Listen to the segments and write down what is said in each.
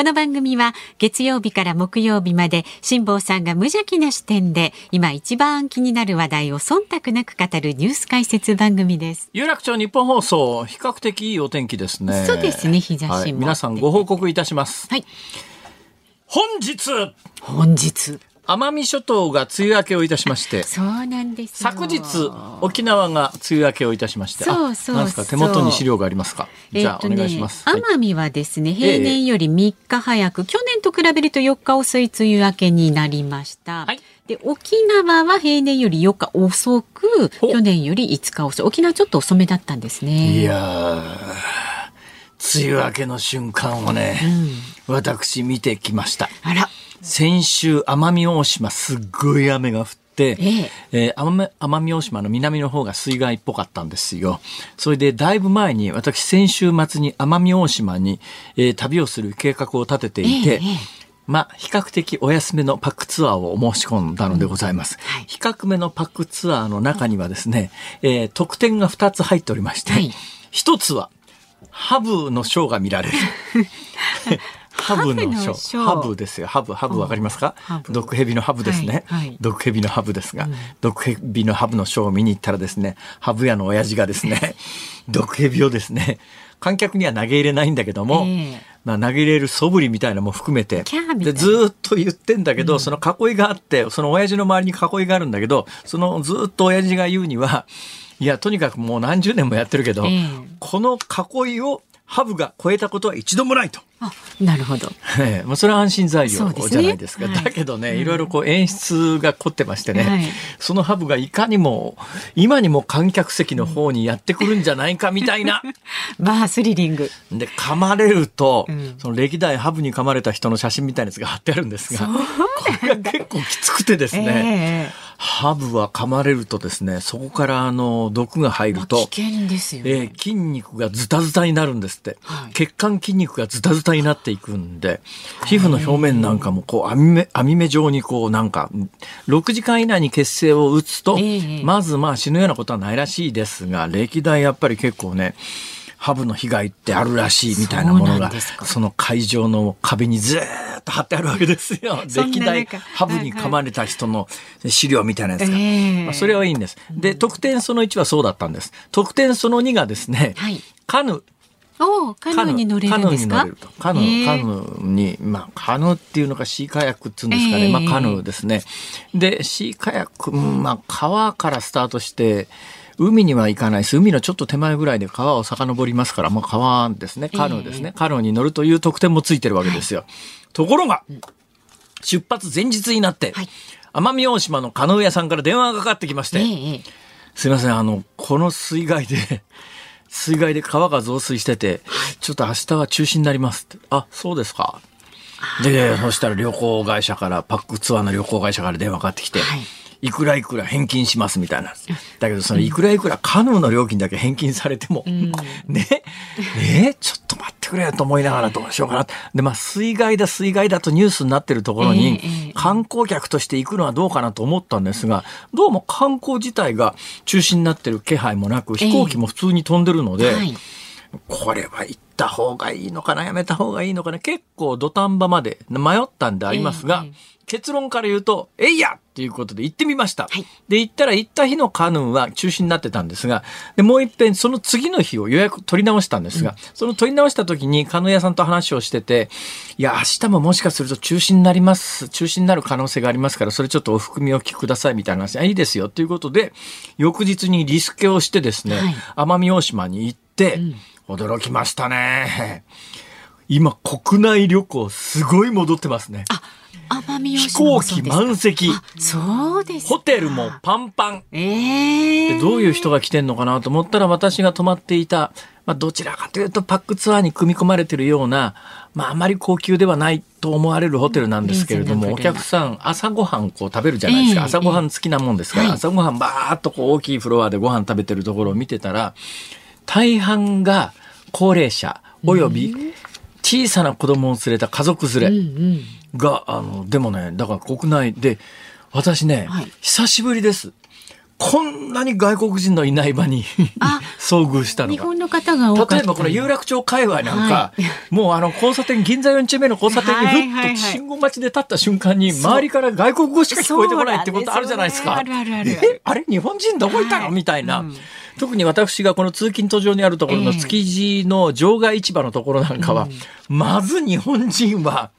この番組は月曜日から木曜日まで辛坊さんが無邪気な視点で今一番気になる話題を忖度なく語るニュース解説番組です。有楽町日本放送比較的いいお天気ですねそうですね日差しもはい皆さんご報告いたしますはい。本日本日。奄美諸島が梅雨明けをいたしましてそうなんですよ。昨日沖縄が梅雨明けをいたしまして。あそうそうなんですか？手元に資料がありますか？じゃあお願いします、はい。奄美はですね、平年より3日早く、去年と比べると4日遅い梅雨明けになりました。はい。で、沖縄は平年より4日遅く、ほ。去年より5日遅い。沖縄ちょっと遅めだったんですね。いやー、梅雨明けの瞬間をね、私見てきました。あら、先週、奄美大島、すっごい雨が降って、えええー奄美奄美大島の南の方が水害っぽかったんですよ。それで、だいぶ前に、私、先週末に奄美大島に、えー旅をする計画を立てていて、ええええまあ、比較的お安めのパックツアーを申し込んだのでございます。はい比較めのパックツアーの中にはですね、えー特典が2つ入っておりまして、はい一つは、ハブのショーが見られる。ハブのショハブですよ。ハブ、ハブわかりますか？毒蛇のハブですね。はいはい。毒蛇のハブですが、毒蛇のハブのショーを見に行ったらですね、ハブ屋の親父がですね、毒蛇をですね、観客には投げ入れないんだけども、ええ。まあ、投げ入れる素振りみたいなのも含めてでずーっと言ってんだけど、その囲いがあってその親父の周りに囲いがあるんだけどそのずーっと親父が言うにはいやとにかくもう何十年もやってるけど、ええ。この囲いをハブが超えたことは一度もないと。あ、なるほど。ええまあ、それは安心材料じゃないですか。はいだけどね、いろいろこう演出が凝ってましてね、はいそのハブがいかにも、今にも観客席の方にやってくるんじゃないかみたいな。まあ、スリリング。で、噛まれると、うんその歴代ハブに噛まれた人の写真みたいなやつが貼ってあるんですが、これが結構きつくてですね、えハブは噛まれるとですね、そこからあの、毒が入えると、危険ですよ、えねー筋肉がズタズタになるんですって、はい。血管筋肉がズタズタになっていくんで皮膚の表面なんかもこう網目網目状にこうなんか6時間以内に血清を打つと、ええ。まずまあ死ぬようなことはないらしいですが歴代やっぱり結構ねハブの被害ってあるらしいみたいなものがその会場の壁にずーっと貼ってあるわけですよ。歴代中ハブに噛まれた人の資料みたいなやつが、ええ。まあ、それはいいんです。で得点その1はそうだったんです。得点その2がですね、はい。カヌー。おカヌーに乗れるんですか？カヌーに乗れると。カヌー、に、まあ、カヌーっていうのかシーカヤックっていうんですかね。ええ。まあ、カヌーですね。で、シーカヤック、うんまあ、川からスタートして、海には行かないです。海のちょっと手前ぐらいで川を遡りますから、まあ、川ですね。カヌーですね。カヌーに乗るという特典もついてるわけですよ。ところが、出発前日になって、はい奄美大島のカヌー屋さんから電話がかかってきまして、ええええすいません、あの、この水害で、水害で川が増水してて、ちょっと明日は中止になりますって。あ、そうですか。で、そしたら旅行会社から、パックツアーの旅行会社から電話かかってきて、はいいくらいくら返金しますみたいな。だけど、そのいくらいくらカヌーの料金だけ返金されても、ね、えちょっと待ってくれよと思いながらどうしようかな。で、まあ、水害だ、水害だとニュースになってるところに、観光客として行くのはどうかなと思ったんですが、どうも観光自体が中止になってる気配もなく、飛行機も普通に飛んでるので、はい。これは行った方がいいのかな、やめた方がいいのかな、結構土壇場まで迷ったんでありますが、ええ結論から言うと、えいやっていうことで行ってみました。はい。で、行ったら行った日のカヌーは中止になってたんですが、で、もう一遍その次の日を予約取り直したんですが、その取り直した時にカヌー屋さんと話をしてて、いや、明日ももしかすると中止になります、中止になる可能性がありますから、それちょっとお含みお聞きくださいみたいな話、あいいですよ。ということで、翌日にリスケをしてですね、はい。奄美大島に行って、驚きましたね。今、国内旅行すごい戻ってますね。奄美大飛行機満席。あそうですか。ホテルもパンパン。ええでどういう人が来てんのかなと思ったら私が泊まっていた、まあ、どちらかというとパックツアーに組み込まれてるような、まあ、あまり高級ではないと思われるホテルなんですけれども、お客さん朝ごはんこう食べるじゃないですか。朝ごはん付きなもんですから、朝ごはんバーっとこう大きいフロアでご飯食べてるところを見てたら、大半が高齢者および小さな子供を連れた家族連れが、あの、でもね、だから国内で、私ね、はい、久しぶりです。こんなに外国人のいない場に 遭遇したのが。日本の方が多か例えばこの有楽町界隈なんか、はい、もうあの交差点、銀座4丁目の交差点にふっと信号待ちで立った瞬間に、周りから外国語しか聞こえてこないってことあるじゃないですか。あるあるある。え、あれ日本人どこいたの、はい、みたいな。うん特に私がこの通勤途上にあるところの築地の場外市場のところなんかは、まず日本人は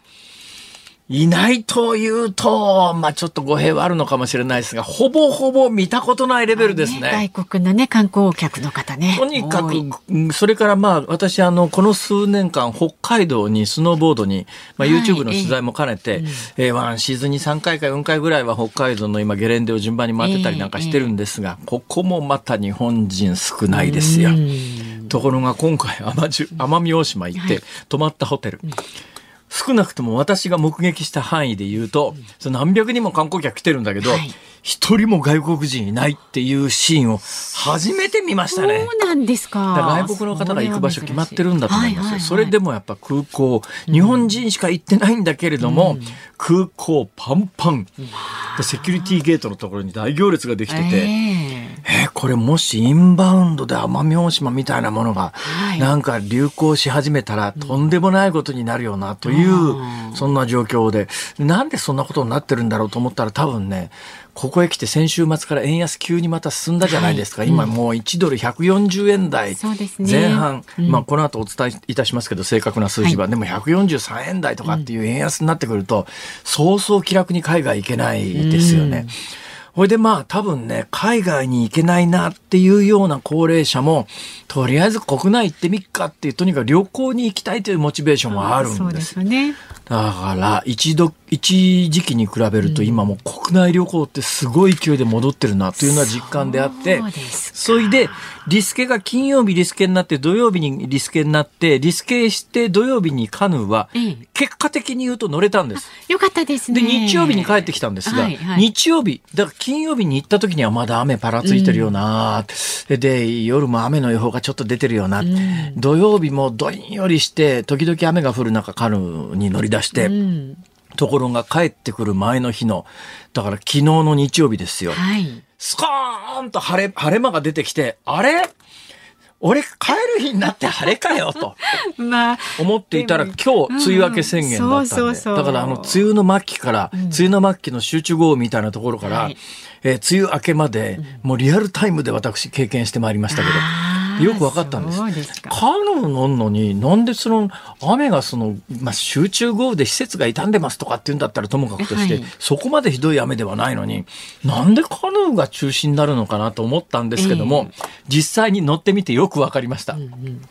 いないというと、まあちょっと語弊はあるのかもしれないですが、ほぼほぼ見たことないレベルですね。ね外国のね、観光客の方ね。とにかく、それからまあ私、あの、この数年間、北海道にスノーボードに、まあ YouTube の取材も兼ねて、はい、えー、ワンシーズンに3回か4回ぐらいは北海道の今ゲレンデを順番に回ってたりなんかしてるんですが、えー、ここもまた日本人少ないですよ。ところが今回奄美大島行って、泊まったホテル。はい少なくとも私が目撃した範囲で言うと、その何百人も観光客来てるんだけど、一、人も外国人いないっていうシーンを初めて見ましたね。そうなんですか。か外国の方が行く場所決まってるんだと思いますよ。それでもやっぱ空港、日本人しか行ってないんだけれども、うん、空港パンパン。セキュリティゲートのところに大行列ができてて、えー、これもしインバウンドで奄美大島みたいなものが、なんか流行し始めたらとんでもないことになるよなという、そんな状況で、なんでそんなことになってるんだろうと思ったら多分ね、ここへ来て先週末から円安急にまた進んだじゃないですか。はい、今もう1ドル140円台前半、ね、まあこの後お伝えいたしますけど正確な数字は、はい、でも143円台とかっていう円安になってくると、そうそう気楽に海外行けないですよね。うんほいでまあ多分ね、海外に行けないなっていうような高齢者も、とりあえず国内行ってみっかっていう、とにかく旅行に行きたいというモチベーションもあるんです。そうですよね。だから一度一時期に比べると今も国内旅行ってすごい勢いで戻ってるなというのは実感であってそれでリスケが金曜日リスケになって土曜日にリスケになってリスケして土曜日にカヌーは結果的に言うと乗れたんです。よかったですね。で日曜日に帰ってきたんですが、はいはい、日曜日だから金曜日に行った時にはまだ雨ぱらついてるよな、うん、で夜も雨の予報がちょっと出てるよな、うん、土曜日もどんよりして時々雨が降る中カヌーに乗り出して、うん、ところが帰ってくる前の日の、だから昨日の日曜日ですよ。はい、スコーンと晴れ、晴れ間が出てきて、あれ？俺帰る日になって晴れかよと まあ、思っていたら今日梅雨明け宣言だったんで、だからあの梅雨の末期から、梅雨の末期の集中豪雨みたいなところから、えー、梅雨明けまで、もうリアルタイムで私経験してまいりましたけど。よく分かったんです。ですカヌー乗るのに、なんでその雨がその、まあ、集中豪雨で施設が傷んでますとかって言うんだったらともかくとして、はい、そこまでひどい雨ではないのに、なんでカヌーが中止になるのかなと思ったんですけども、えー、実際に乗ってみてよく分かりました。うんうん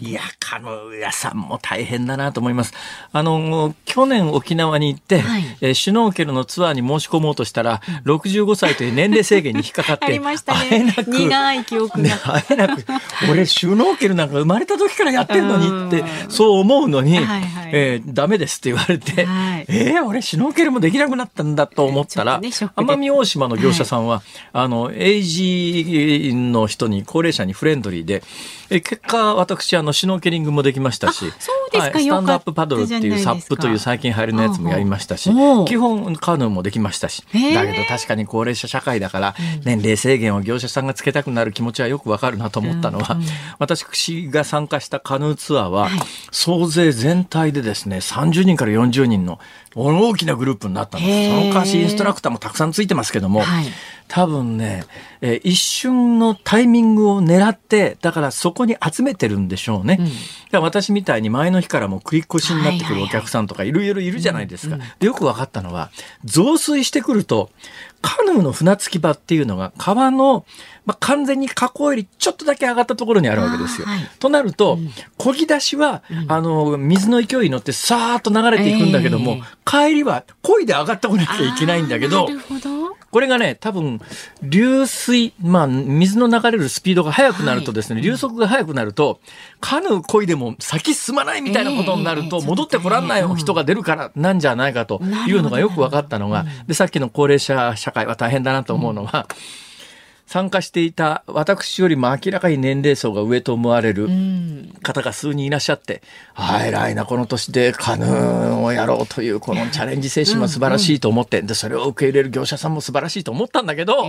いや、カヌー屋さんも大変だなと思います。あの、去年沖縄に行って、はい、えー、シュノーケルのツアーに申し込もうとしたら、うん、65歳という年齢制限に引っかかって、ありましたね。苦い記憶が。会えなく。俺、シュノーケルなんか生まれた時からやってんのにって、そう思うのに、はいはい、えー、ダメですって言われて、はい、えー、俺、シュノーケルもできなくなったんだと思ったら、ね、奄美大島の業者さんは、はい、あの、エイジの人に、高齢者にフレンドリーで、え結果、私、あの、シュノーケリングもできましたし、はい、スタンドアップパドルっていうサップという最近入るのやつもやりましたし、基本カヌーもできましたし、だけど確かに高齢者社会だから、年齢制限を業者さんがつけたくなる気持ちはよくわかるなと思ったのは、私が参加したカヌーツアーは、総勢全体でですね、30人から40人の大きなグループになったんです。そのかしインストラクターもたくさんついてますけども、はい、多分ね、えー、一瞬のタイミングを狙って、だからそこに集めてるんでしょうね。うん、私みたいに前の日からも食い越しになってくるお客さんとかいろいろいるじゃないですか。でよく分かったのは、増水してくると、カヌーの船着き場っていうのが川の、まあ、完全に河口よりちょっとだけ上がったところにあるわけですよ。はい、となると、うん、漕ぎ出しは、うん、あの、水の勢いに乗ってさーっと流れていくんだけども、えー、帰りは漕いで上がってこなきゃいけないんだけど、これがね、多分、流水、まあ、水の流れるスピードが速くなるとですね、はい、流速が速くなると、カヌー漕いでも先進まないみたいなことになると、戻ってこらんない人が出るからなんじゃないかというのがよく分かったのが、で、さっきの高齢者社会は大変だなと思うのは、うん参加していた私よりも明らかに年齢層が上と思われる方が数人いらっしゃって、ああ、偉いな、この年でカヌーをやろうというこのチャレンジ精神も素晴らしいと思って、で、それを受け入れる業者さんも素晴らしいと思ったんだけど、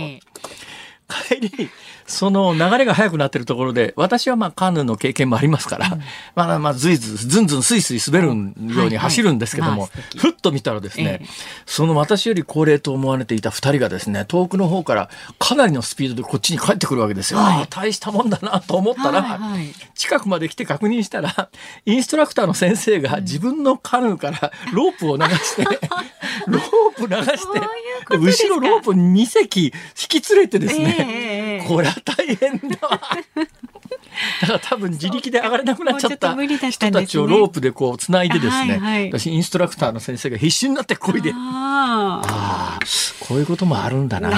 帰り、その流れが速くなってるところで、私はまあカヌーの経験もありますから、うん、まだまあずいずずんずんスイスイ滑るように走るんですけども、はいはいまあ、ふっと見たらですね、ええ、その私より高齢と思われていた二人がですね、遠くの方からかなりのスピードでこっちに帰ってくるわけですよ。はい、大したもんだなと思ったら、はいはい、近くまで来て確認したら、インストラクターの先生が自分のカヌーからロープを流して、ロープ流して、後ろロープ2隻引き連れてですね、えー、これは大変だわ。だから多分自力で上がれなくなっちゃった人たちをロープでこう繋いでですね、はいはい、私インストラクターの先生が必死になってこいで、ああ、こういうこともあるんだな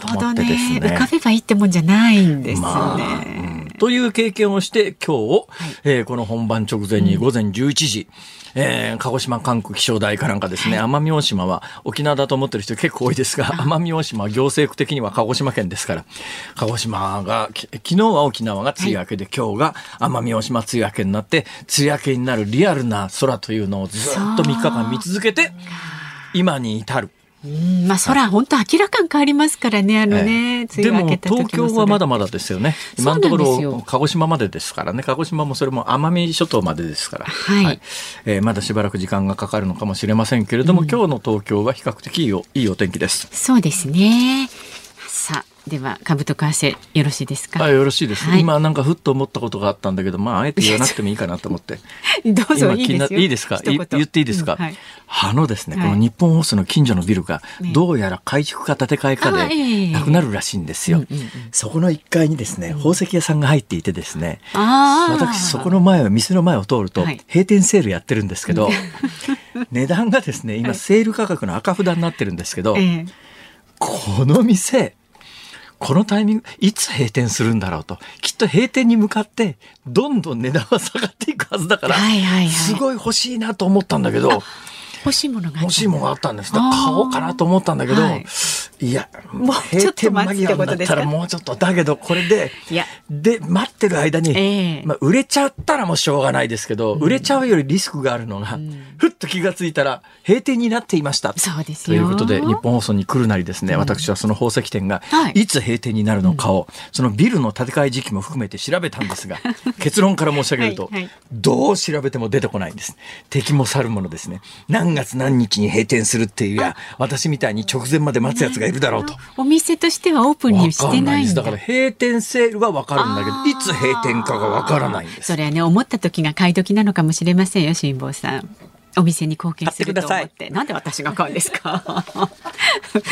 と思ってですね。浮かべばいいってもんじゃないんですね。まあうん。という経験をして今日、はい、えー、この本番直前に午前11時、うん、えー、鹿児島管区気象台かなんかですね、奄美大島は沖縄だと思ってる人結構多いですが、奄美大島は行政区的には鹿児島県ですから、鹿児島が、昨日は沖縄が梅雨明けで、はい、今日が奄美大島梅雨明けになって、梅雨明けになるリアルな空というのをずっと3日間見続けて、今に至る。うんまあ空本当明らかに変わりますからねあのね、ええ、でも東京はまだまだですよね。今のところ鹿児島までですからね。鹿児島もそれも奄美諸島までですから、はい、はい、えー、まだしばらく時間がかかるのかもしれませんけれども、うん、今日の東京は比較的いいおいいお天気です。そうですねさあでは株と為替よろしいですか？あよろしいです、はい、今なんかふっと思ったことがあったんだけど、まああえて言わなくてもいいかなと思って。どうぞいいですいいですか？言。っていいですか？うんはい、あのですね、この日本放送の近所のビルがどうやら改築か建て替えかでなくなるらしいんですよ。そこの1階にですね、宝石屋さんが入っていてですね、私そこの前を店の前を通ると閉店セールやってるんですけど、値段がですね今セール価格の赤札になってるんですけど、この店このタイミング、いつ閉店するんだろうと。きっと閉店に向かって、どんどん値段は下がっていくはずだから、はいはいはい、すごい欲しいなと思ったんだけど、欲しいものが欲しいものがあったんです。買おうかなと思ったんだけど、はい、いや、もう閉店間際だったらもうちょっと、だけどこれで、で、待ってる間に、えー、まあ、売れちゃったらもうしょうがないですけど、うん、売れちゃうよりリスクがあるのが、うん、ふっと気がついたら閉店になっていました。そうですということで、日本放送に来るなりですね、私はその宝石店がい。つ閉店になるのかを、そのビルの建て替え時期も含めて調べたんですが、結論から申し上げると、はいはい、どう調べても出てこないんです。敵も去るものですね。何月何日に閉店するっていうや、私みたいに直前まで待つやつがいるだろうと。お店としてはオープンにしてないんだ。だから閉店セールはわかるんだけど、いつ閉店かがわからないんです。それはね、思った時が買い時なのかもしれませんよ、辛坊さん。お店に貢献すると思って。なんで私が買うんですか？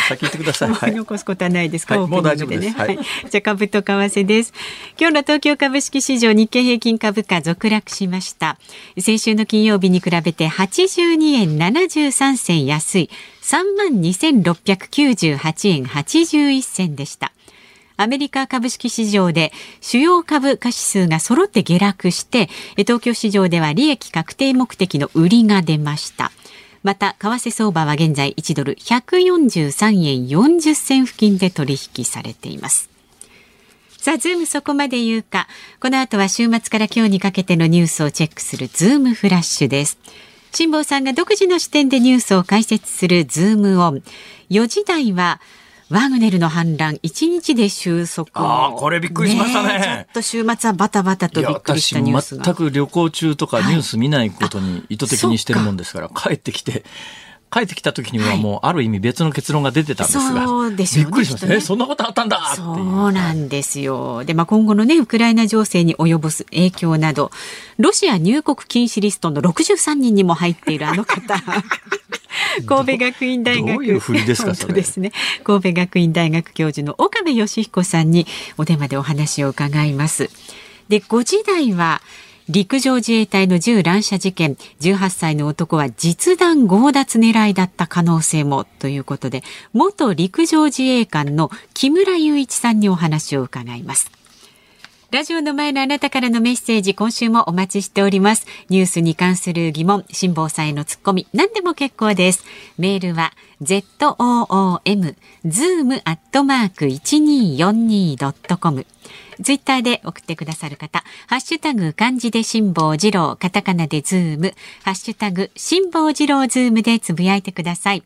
先言ってください。はい、残すことはないですか？はい、もう大丈夫です。はい、じゃあ株と為替です。今日の東京株式市場日経平均株価続落しました。先週の金曜日に比べて82円73銭安い3万2698円81銭でした。アメリカ株式市場で主要株価指数が揃って下落して東京市場では利益確定目的の売りが出ましたまた為替相場は現在1ドル143円40銭付近で取引されていますさあ、ズームそこまで言うか。この後は週末から今日にかけてのニュースをチェックするズームフラッシュです。辛坊さんが独自の視点でニュースを解説するズームオン。4時台はワグネルの反乱一日で収束。ああこれびっくりしましたね、ね、ちょっと週末はバタバタとびっくりしたニュースが。全く旅行中とかニュース見ないことに意図的にしてるもんですから、はい、帰ってきて帰ってきた時にはもうある意味別の結論が出てたんですが、そうですよね、びっくりしました、ね、そんなことあったんだそうなんですよ。で、まあ、今後のねウクライナ情勢に及ぼす影響などロシア入国禁止リストの63人にも入っているあの方。神戸学院大学。どういう振りですかそうですね。神戸学院大学教授の岡部義彦さんにお電話でお話を伺います。で5時台は陸上自衛隊の銃乱射事件18歳の男は実弾強奪狙いだった可能性もということで元陸上自衛官の木村雄一さんにお話を伺いますラジオの前のあなたからのメッセージ、今週もお待ちしております。ニュースに関する疑問、辛坊さんへのツッコミ、何でも結構です。メールは、zoom、zoom アットマーク 1242.com。ツイッターで送ってくださる方、ハッシュタグ漢字で辛坊治郎、カタカナでズーム、ハッシュタグ辛坊治郎ズームでつぶやいてください。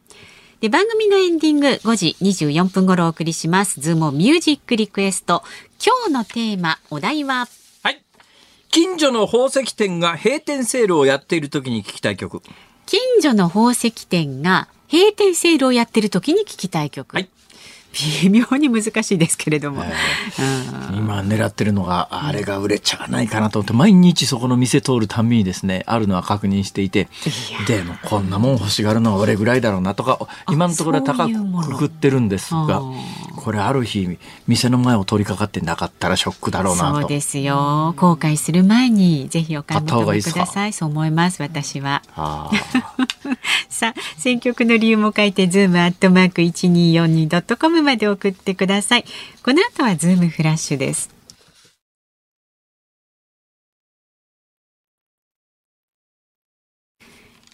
で番組のエンディング5時24分頃お送りします。ズームミュージックリクエスト。今日のテーマ、お題は？はい。近所の宝石店が閉店セールをやっている時に聞きたい曲。近所の宝石店が閉店セールをやっている時に聞きたい曲。はい。微妙に難しいですけれども、えー、今狙ってるのがあれが売れちゃわないかなと思って毎日そこの店通るたびにですねあるのは確認していてでもこんなもん欲しがるのは俺ぐらいだろうなとか今のところは高くくくってるんですがこれある日店の前を通りかかってなかったらショックだろうなと。そうですよ。後悔する前にぜひお買い求めください。そう思います私は。さあ選曲の理由も書いてズームアットマーク 1242.com まで送ってください。この後はズームフラッシュです。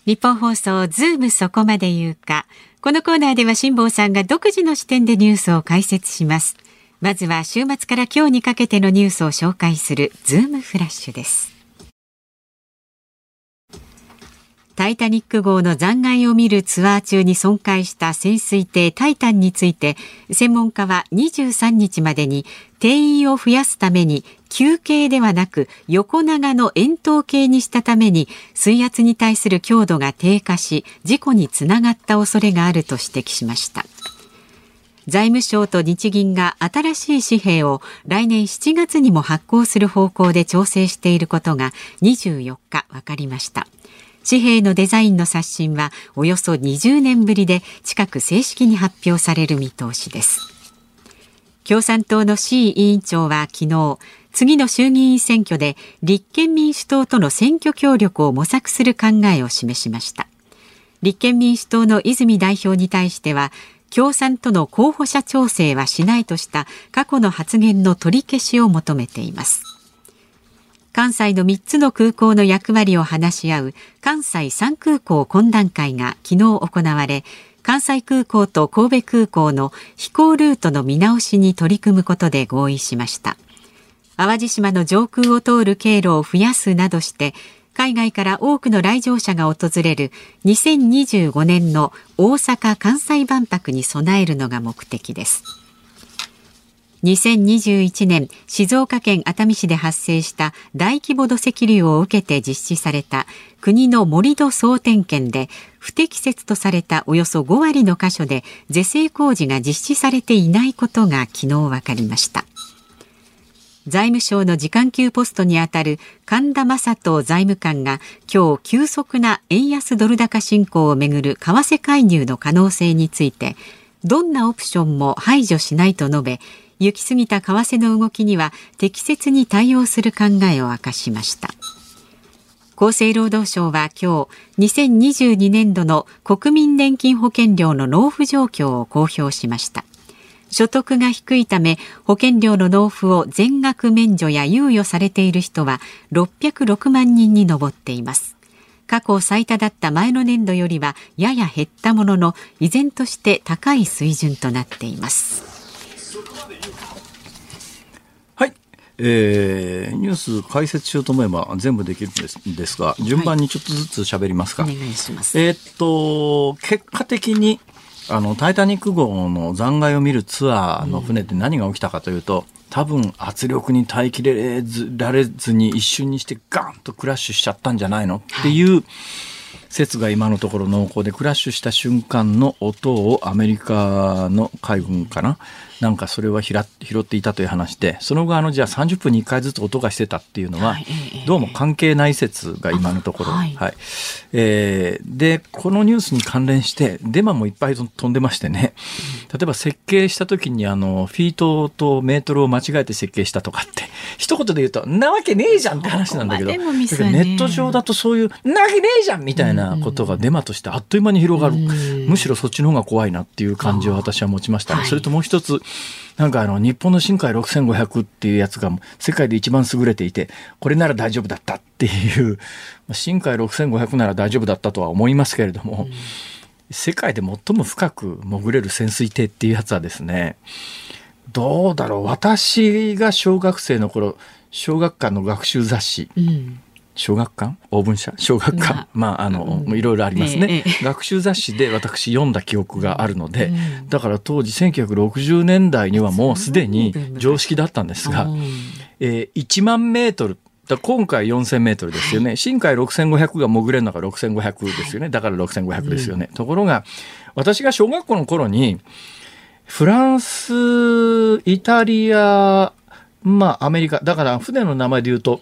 ニッポン放送ズームそこまで言うか。このコーナーでは辛坊さんが独自の視点でニュースを解説します。まずは週末から今日にかけてのニュースを紹介するズームフラッシュです。タイタニック号の残骸を見るツアー中に損壊した潜水艇タイタンについて専門家は23日までに定員を増やすために球形ではなく横長の円筒形にしたために水圧に対する強度が低下し事故につながった恐れがあると指摘しました。財務省と日銀が新しい紙幣を来年7月にも発行する方向で調整していることが24日分かりました。紙幣のデザインの刷新はおよそ20年ぶりで近く正式に発表される見通しです。共産党の C 委員長は昨日次の衆議院選挙で立憲民主党との選挙協力を模索する考えを示しました。立憲民主党の泉代表に対しては共産との候補者調整はしないとした過去の発言の取り消しを求めています。関西の3つの空港の役割を話し合う関西3空港懇談会が昨日行われ関西空港と神戸空港の飛行ルートの見直しに取り組むことで合意しました。淡路島の上空を通る経路を増やすなどして海外から多くの来場者が訪れる2025年の大阪・関西万博に備えるのが目的です。2021年静岡県熱海市で発生した大規模土石流を受けて実施された国の盛土総点検で不適切とされたおよそ5割の箇所で是正工事が実施されていないことが昨日分かりました。財務省の次官級ポストにあたる神田正人財務官が今日急速な円安ドル高進行をめぐる為替介入の可能性についてどんなオプションも排除しないと述べ行き過ぎた為替の動きには適切に対応する考えを明かしました。厚生労働省は今日2022年度の国民年金保険料の納付状況を公表しました。所得が低いため保険料の納付を全額免除や猶予されている人は606万人に上っています。過去最多だった前の年度よりはやや減ったものの依然として高い水準となっています。えー、ニュース解説しようと思えば全部できるんですですが順番にちょっとずつ喋りますか、はい、お願いします。えー、っと結果的にあのタイタニック号の残骸を見るツアーの船で何が起きたかというと、うん、多分圧力に耐えきれられずに一瞬にしてガンとクラッシュしちゃったんじゃないの？っていう、はい説が今のところ濃厚でクラッシュした瞬間の音をアメリカの海軍かな？なんかそれは拾っていたという話でその後あのじゃあ30分に1回ずつ音がしてたっていうのは、どうも関係ない説が今のところ、はい。はい、えー、でこのニュースに関連してデマもいっぱい飛んでましてね。例えば設計した時にあのフィートとメートルを間違えて設計したとかって一言で言うとなわけねえじゃんって話なんだけど、ね。ネット上だとそういうなわけねえじゃんみたいなことがデマとしてあっという間に広がる、うん。むしろそっちの方が怖いなっていう感じを私は持ちましたそれともう一つなんかあの日本の深海6500っていうやつが世界で一番優れていてこれなら大丈夫だったっていう深海6500なら大丈夫だったとは思いますけれども、世界で最も深く潜れる潜水艇っていうやつはですねどうだろう。私が小学生の頃小学館の学習雑誌うん小学館？オーブン社小学館、まあ。まああの、うん。いろいろありますね、ええ学習雑誌で私読んだ記憶があるので、うん。だから当時1960年代にはもうすでに常識だったんですが、うん。えー1万メートルだ今回4000メートルですよね、深海6500が潜れるのが6500ですよね。だから6500ですよね、ところが私が小学校の頃にフランスイタリアまあアメリカだから船の名前で言うと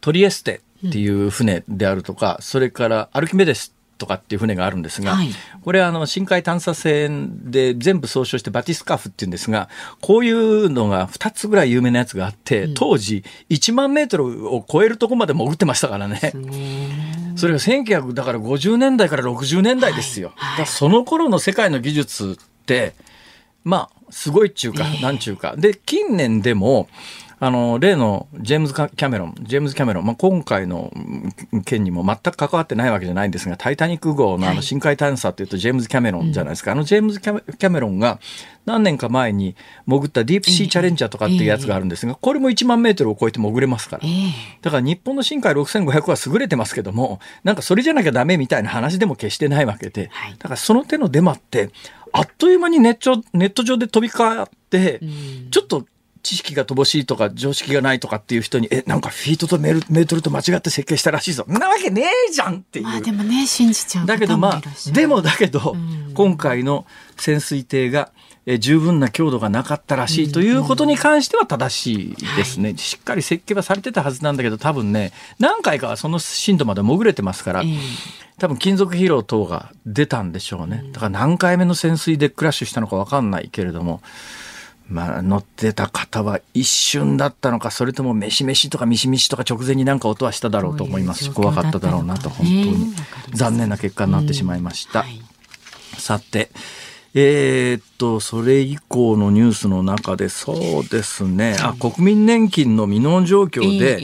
トリエステっていう船であるとか、それからアルキメデスとかっていう船があるんですが、はい。これあの深海探査船で全部総称してバティスカーフっていうんですがこういうのが2つぐらい有名なやつがあって、当時1万メートルを超えるとこまで潜ってましたからね。それが1900だから50年代から60年代ですよ。はい。はい。その頃の世界の技術ってまあすごいっちゅうか、ええ。なんちゅうか。で近年でもあの例のジェームズ・キャメロンジェームズ・キャメロン、まあ、今回のうん件にも全く関わってないわけじゃないんですが「タイタニック号」のあの深海探査っていうとジェームズ・キャメロンじゃないですか、あのジェームズキャメ・キャメロンが何年か前に潜ったディープシーチャレンジャーとかっていうやつがあるんですがこれも1万メートルを超えて潜れますから。え。え。だから日本の深海6500は優れてますけども、なんかそれじゃなきゃダメみたいな話でも決してないわけで、はい。だからその手のデマって、あっという間にネットネット上で飛び交って、うん。ちょっと知識が乏しいとか常識がないとかっていう人に、え、なんかフィートとメールメートルと間違って設計したらしいぞ。んなわけねえじゃんっていう。まあでもね信じちゃうだけどまあでもだけど、うん。今回の潜水艇がえー十分な強度がなかったらしいということに関しては正しいですね、しっかり設計はされてたはずなんだけど多分ね何回かはその深度まで潜れてますから、ええ。多分金属疲労等が出たんでしょうね。だから何回目の潜水でクラッシュしたのか分かんないけれども。まあ、乗ってた方は一瞬だったのかそれともメシメシとかミシミシとか直前になんか音はしただろうと思います。し怖かっただろうなと本当に残念な結果になってしまいました。はいさて、えーっと、それ以降のニュースの中で、そうですね、あ、国民年金の未納状況で、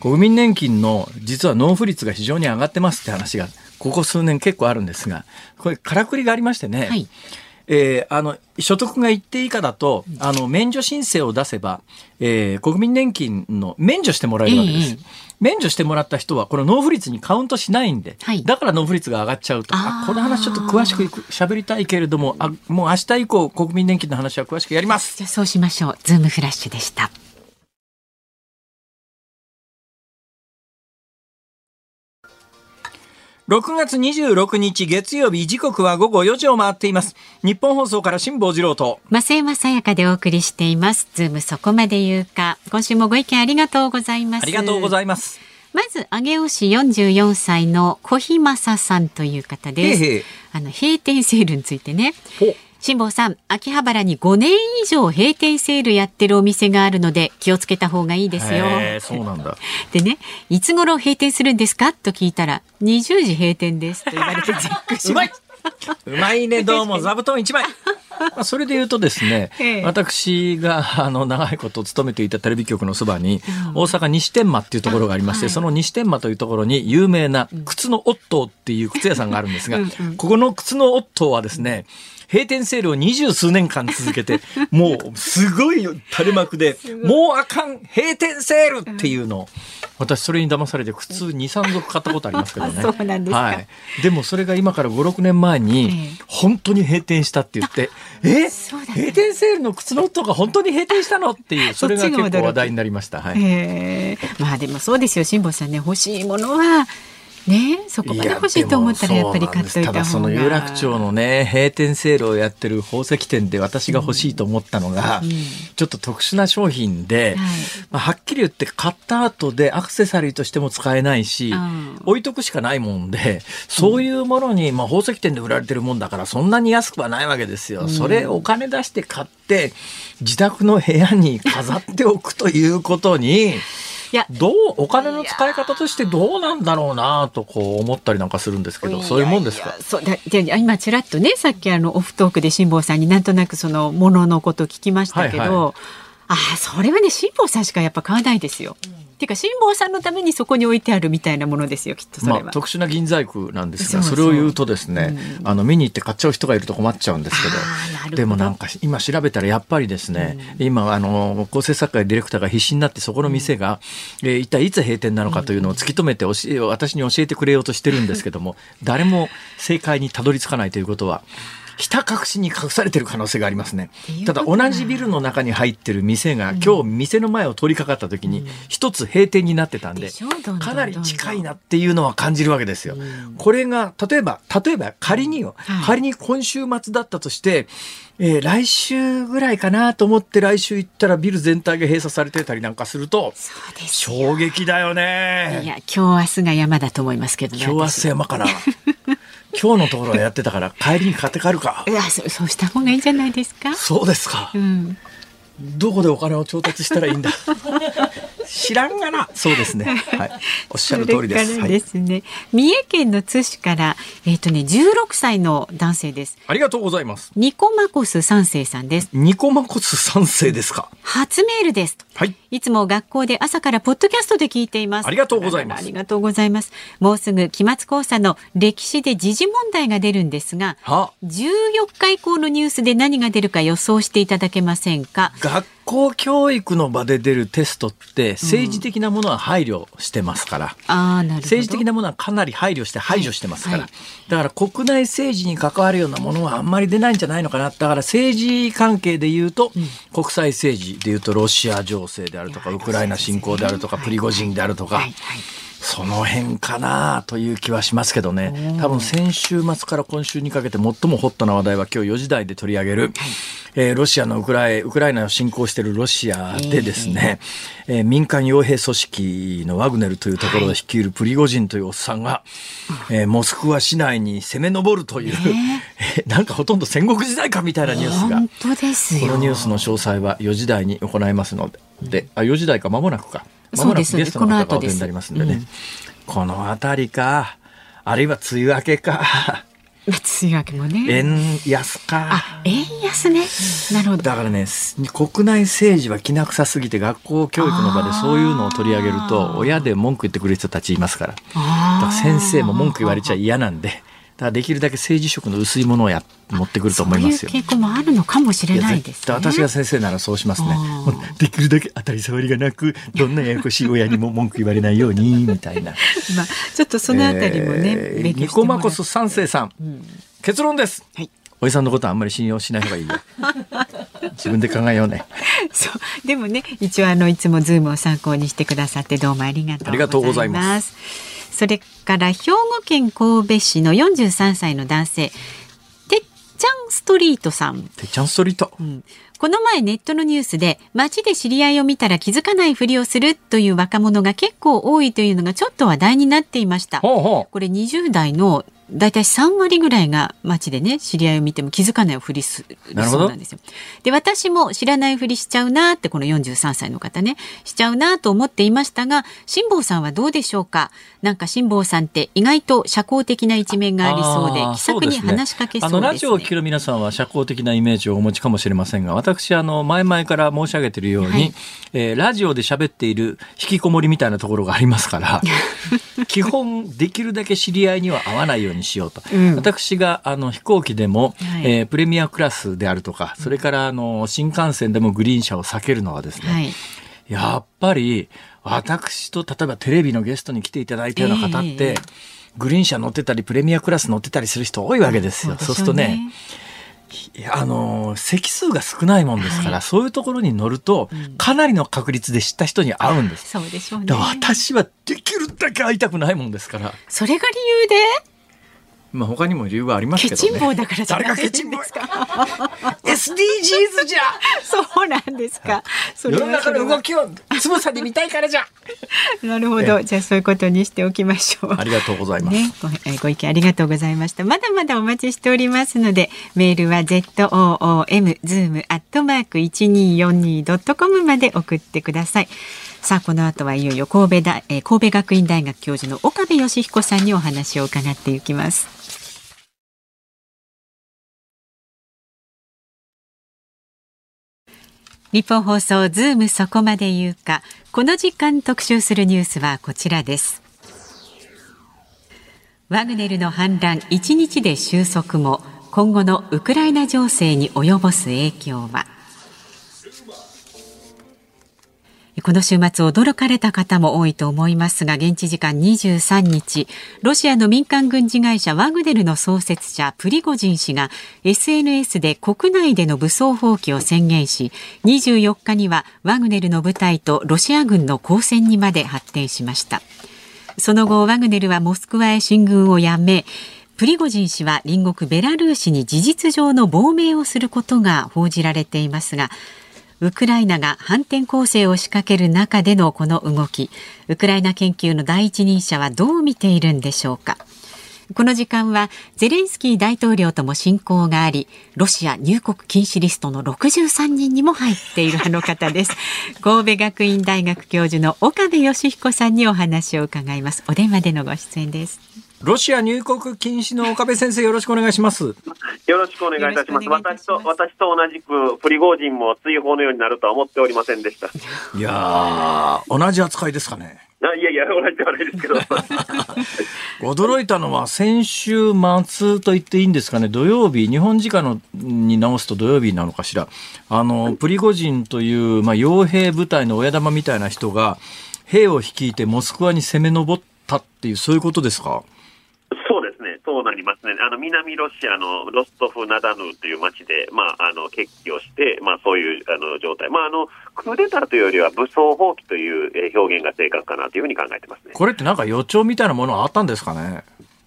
国民年金の実は納付率が非常に上がってますって話が、ここ数年結構あるんですが、これ、からくりがありましてね、はいえーあの所得が一定以下だと、あの免除申請を出せば、えー国民年金の免除してもらえるわけです。ええ免除してもらった人は、この納付率にカウントしないんで、はいだから納付率が上がっちゃうと。あこの話ちょっと詳しく喋りたいけれども、あもう明日以降、国民年金の話は詳しくやります。じゃあそうしましょうズームフラッシュでした6月26日月曜日、時刻は午後4時を回っています。日本放送から辛坊治郎と。増山さやかでお送りしています。ズームそこまで言うか。今週もご意見ありがとうございます。ありがとうございいます。まず上尾市44歳の小日正さんという方です。へいへい。あの閉店セールについてね。ほ辛坊さん秋葉原に5年以上閉店セールやってるお店があるので気をつけた方がいいですよ。そうなんだ。でねいつ頃閉店するんですか？と聞いたら20時閉店ですと言われて絶句しうましうまいね、どうも、座布団一枚。まあそれで言うとですね、ええ。私があの長いこと勤めていたテレビ局のそばに、大阪西天満っていうところがありまして、はい。その西天満というところに有名な靴のオットーっていう靴屋さんがあるんですが、ここの靴のオットーはですね、閉店セールを二十数年間続けて、もうすごい垂れ幕で、もうあかん閉店セールっていうのを、私それに騙されて靴2、3足買ったことありますけどね。そうなんですか。はい。でもそれが今から5、6年前にええ、本当に閉店したって言って、え？そうだった。閉店セールの靴の音が本当に閉店したのっていう、それが結構話題になりました。はい。へえ。まあでもそうですよ。辛坊さんね欲しいものはねそこまで欲しいと思ったらやっぱり買っといた方が。ただその有楽町のね閉店セールをやってる宝石店で私が欲しいと思ったのが、うん。ちょっと特殊な商品で、はい。まあ、はっきり言って買った後でアクセサリーとしても使えないし、うん。置いとくしかないもんでそういうものに、まあ、宝石店で売られてるもんだからそんなに安くはないわけですよ。それお金出して買って自宅の部屋に飾っておくということに。いやどうお金の使い方としてどうなんだろうなとこう思ったりなんかするんですけどそういうもんですか？そうだで今ちらっとねさっきあのオフトークで辛坊さんになんとなくそのもののこと聞きましたけど、はいはああそれはね辛坊さんしかやっぱ買わないですよ。っていうか辛坊さんのためにそこに置いてあるみたいなものですよきっとそれは。まあ、特殊な銀細工なんですがそれを言うとですね、あの見に行って買っちゃう人がいると困っちゃうんですけど。ど。でもなんか今調べたらやっぱりですね、今あの構成作家やディレクターが必死になってそこの店が、えー一体いつ閉店なのかというのを突き止めて教え私に教えてくれようとしてるんですけども誰も正解にたどり着かないということは。ひた隠しに隠されてる可能性がありますね。ただ同じビルの中に入ってる店が今日店の前を通りかかった時に一つ閉店になってたんでかなり近いなっていうのは感じるわけですよ。これが例えば例えば仮によ、はい仮に今週末だったとして、えー来週ぐらいかなと思って来週行ったらビル全体が閉鎖されてたりなんかすると衝撃だよいね。や今日明日が山だと思いますけどね。今日は私瀬山かな。今日のところはやってたから帰りに買って帰るかい。やそそうした方がいいんじゃないですか。そうですかう。ん。どこでお金を調達したらいいんだ？知らんがな。そうですね。はい。おっしゃる通りです。それからはい。ですね、三重県の津市からえっ、とね16歳の男性です。ありがとうございます。ニコマコス三世さんです。ニコマコス三世ですか。初メールです。はい。いつも学校で朝からポッドキャストで聞いています。ありがとうございますありがとうございます。もうすぐ期末考査の歴史で時事問題が出るんですが、は14日以降のニュースで何が出るか予想していただけませんか？学校教育の場で出るテストって政治的なものは配慮してますから、ああ、なるほど。政治的なものはかなり配慮して排除してますから、はいだから国内政治に関わるようなものはあんまり出ないんじゃないのかな。だから政治関係で言うと、国際政治で言うとロシア情勢であるとかウクライナ侵攻であるとか、はい。プリゴジンであるとか、はいはいその辺かなという気はしますけどね。多分先週末から今週にかけて最もホットな話題は今日4時台で取り上げる、えーロシアのウクライウクライナを侵攻しているロシアでですね、えー民間傭兵組織のワグネルというところを率いるプリゴジンというおっさんが、えーモスクワ市内に攻め上るという、えーなんかほとんど戦国時代かみたいなニュースが。本当ですよ。このニュースの詳細は4時台に行いますので、であ4時台か間もなくか、間もなくそうですゲストの方がになりますんでね、この辺りか、あるいは梅雨明けか、まあ梅雨明けもね。円安か。あ、円安ね。なるほど。だからね、す国内政治はきな臭すぎて学校教育の場でそういうのを取り上げると親で文句言ってくる人たちいますから。だから先生も文句言われちゃ嫌なんで、だできるだけ政治色の薄いものをや持ってくると思いますよ。そう。いう傾向もあるのかもしれないですね。私が先生ならそうしますね。できるだけ当たり障りがなくどんなややこしい親にも文句言われないように みたいな。まあちょっとそのあたりもね、えーニコマコス三世さん、結論です、はい。おじさんのことはあんまり信用しない方がいいよ。自分で考えようね。そう。でもね一応あのいつもズームを参考にしてくださってどうもありがととうございうございまます。それから兵庫県神戸市の43歳の男性てっちゃんストリートさん。てっちゃんストリート、うんこの前ネットのニュースで街で知り合いを見たら気づかないふりをするという若者が結構多いというのがちょっと話題になっていました。ほうほこれ20代のだいたい3割ぐらいが街でね知り合いを見ても気づかないふりするそうなんですよ。で私も知らないふりしちゃうなってこの43歳の方ねしちゃうなと思っていましたが辛坊さんはどうでしょうか？なんか辛坊さんって意外と社交的な一面がありそうで気さくに話しかけそうですね。あのラジオを聞く皆さんは社交的なイメージをお持ちかもしれませんが私あの前々から申し上げているように、はい。えーラジオで喋っている引きこもりみたいなところがありますから 基本できるだけ知り合いには会わないようにしようと、うん。私があの飛行機でも、はい。えープレミアクラスであるとかそれからあの新幹線でもグリーン車を避けるのはですね、はい。やっぱり私と例えばテレビのゲストに来ていただいたような方って、ええグリーン車乗ってたりプレミアクラス乗ってたりする人多いわけですよ。そうするとねいや、あのー、席数が少ないもんですから、はい、そういうところに乗ると、かなりの確率で知った人に会うんです。そうでしょうね。私はできるだけ会いたくないもんですから。それが理由で？まあ他にも理由はありますけどね。ケチンボだから誰がケチンボですか。SDGs じゃ。そうなんですか。世の中の動きをつぶさに見たいからじゃ。なるほど。じゃあそういうことにしておきましょう。ありがとうございます。ね、ごご意見ありがとうございました。まだまだお待ちしておりますので、メールは z o o m zoom アットマーク一二四二ドットコムまで送ってください。さあこの後はいよいよ神戸大、えー、神戸学院大学教授の岡部義彦さんにお話を伺っていきます。ニッポン放送ズームそこまで言うか。この時間特集するニュースはこちらです。ワグネルの反乱1日で収束も今後のウクライナ情勢に及ぼす影響は？この週末驚かれた方も多いと思いますが現地時間23日ロシアの民間軍事会社ワグネルの創設者プリゴジン氏が SNS で国内での武装蜂起を宣言し24日にはワグネルの部隊とロシア軍の交戦にまで発展しました。その後ワグネルはモスクワへ進軍をやめプリゴジン氏は隣国ベラルーシに事実上の亡命をすることが報じられていますがウクライナが反転攻勢を仕掛ける中でのこの動き。ウクライナ研究の第一人者はどう見ているんでしょうか。この時間はゼレンスキー大統領とも親交がありロシア入国禁止リストの63人にも入っているあの方です。神戸学院大学教授の岡部義彦さんにお話を伺います。お電話でのご出演ですロシア入国禁止の岡部先生、よろしくお願いします。よろしくお願いいたします。私と、私と同じく、プリゴージンも追放のようになるとは思っておりませんでした。いや同じ扱いですかね。いやいや、同じではないですけど。驚いたのは、先週末と言っていいんですかね、土曜日、日本時間のに直すと土曜日なのかしら、あの、プリゴジンという、まあ、傭兵部隊の親玉みたいな人が、兵を率いてモスクワに攻め上ったっていう、そういうことですか？そうなりますね、あの南ロシアのロストフ・ナダヌーという町で、まあ、あの決起をして、まあ、そういうあの状態、まああの、クーデターというよりは武装蜂起という表現が正確かなというふうに考えてますね。これってなんか予兆みたいなものはあったんですかね？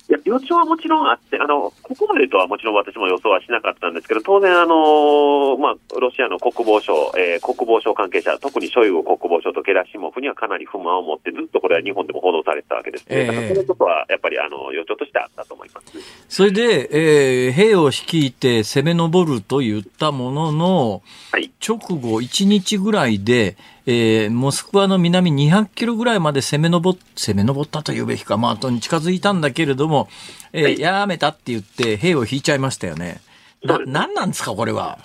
いや予兆はもちろんあって、あのここまでとはもちろん私も予想はしなかったんですけど、当然、あのまあ、ロシアの国防省、えー、国防省関係者、特にショイグ国防省とゲラシモフにはかなり不満を持って、ずっとこれは日本でも報道されてたわけですね、えー、だからそのことはやっぱりあの予兆としてあったと思います、それで、えー、兵を率いて攻め上ると言ったものの、はい、直後1日ぐらいで、えー、モスクワの南200キロぐらいまで攻め上攻め上ったというべきか、まあ、後に近づいたんだけれども、えー、はい、やめたって言って兵を引いちゃいましたよね。な、なんなんですか、これは？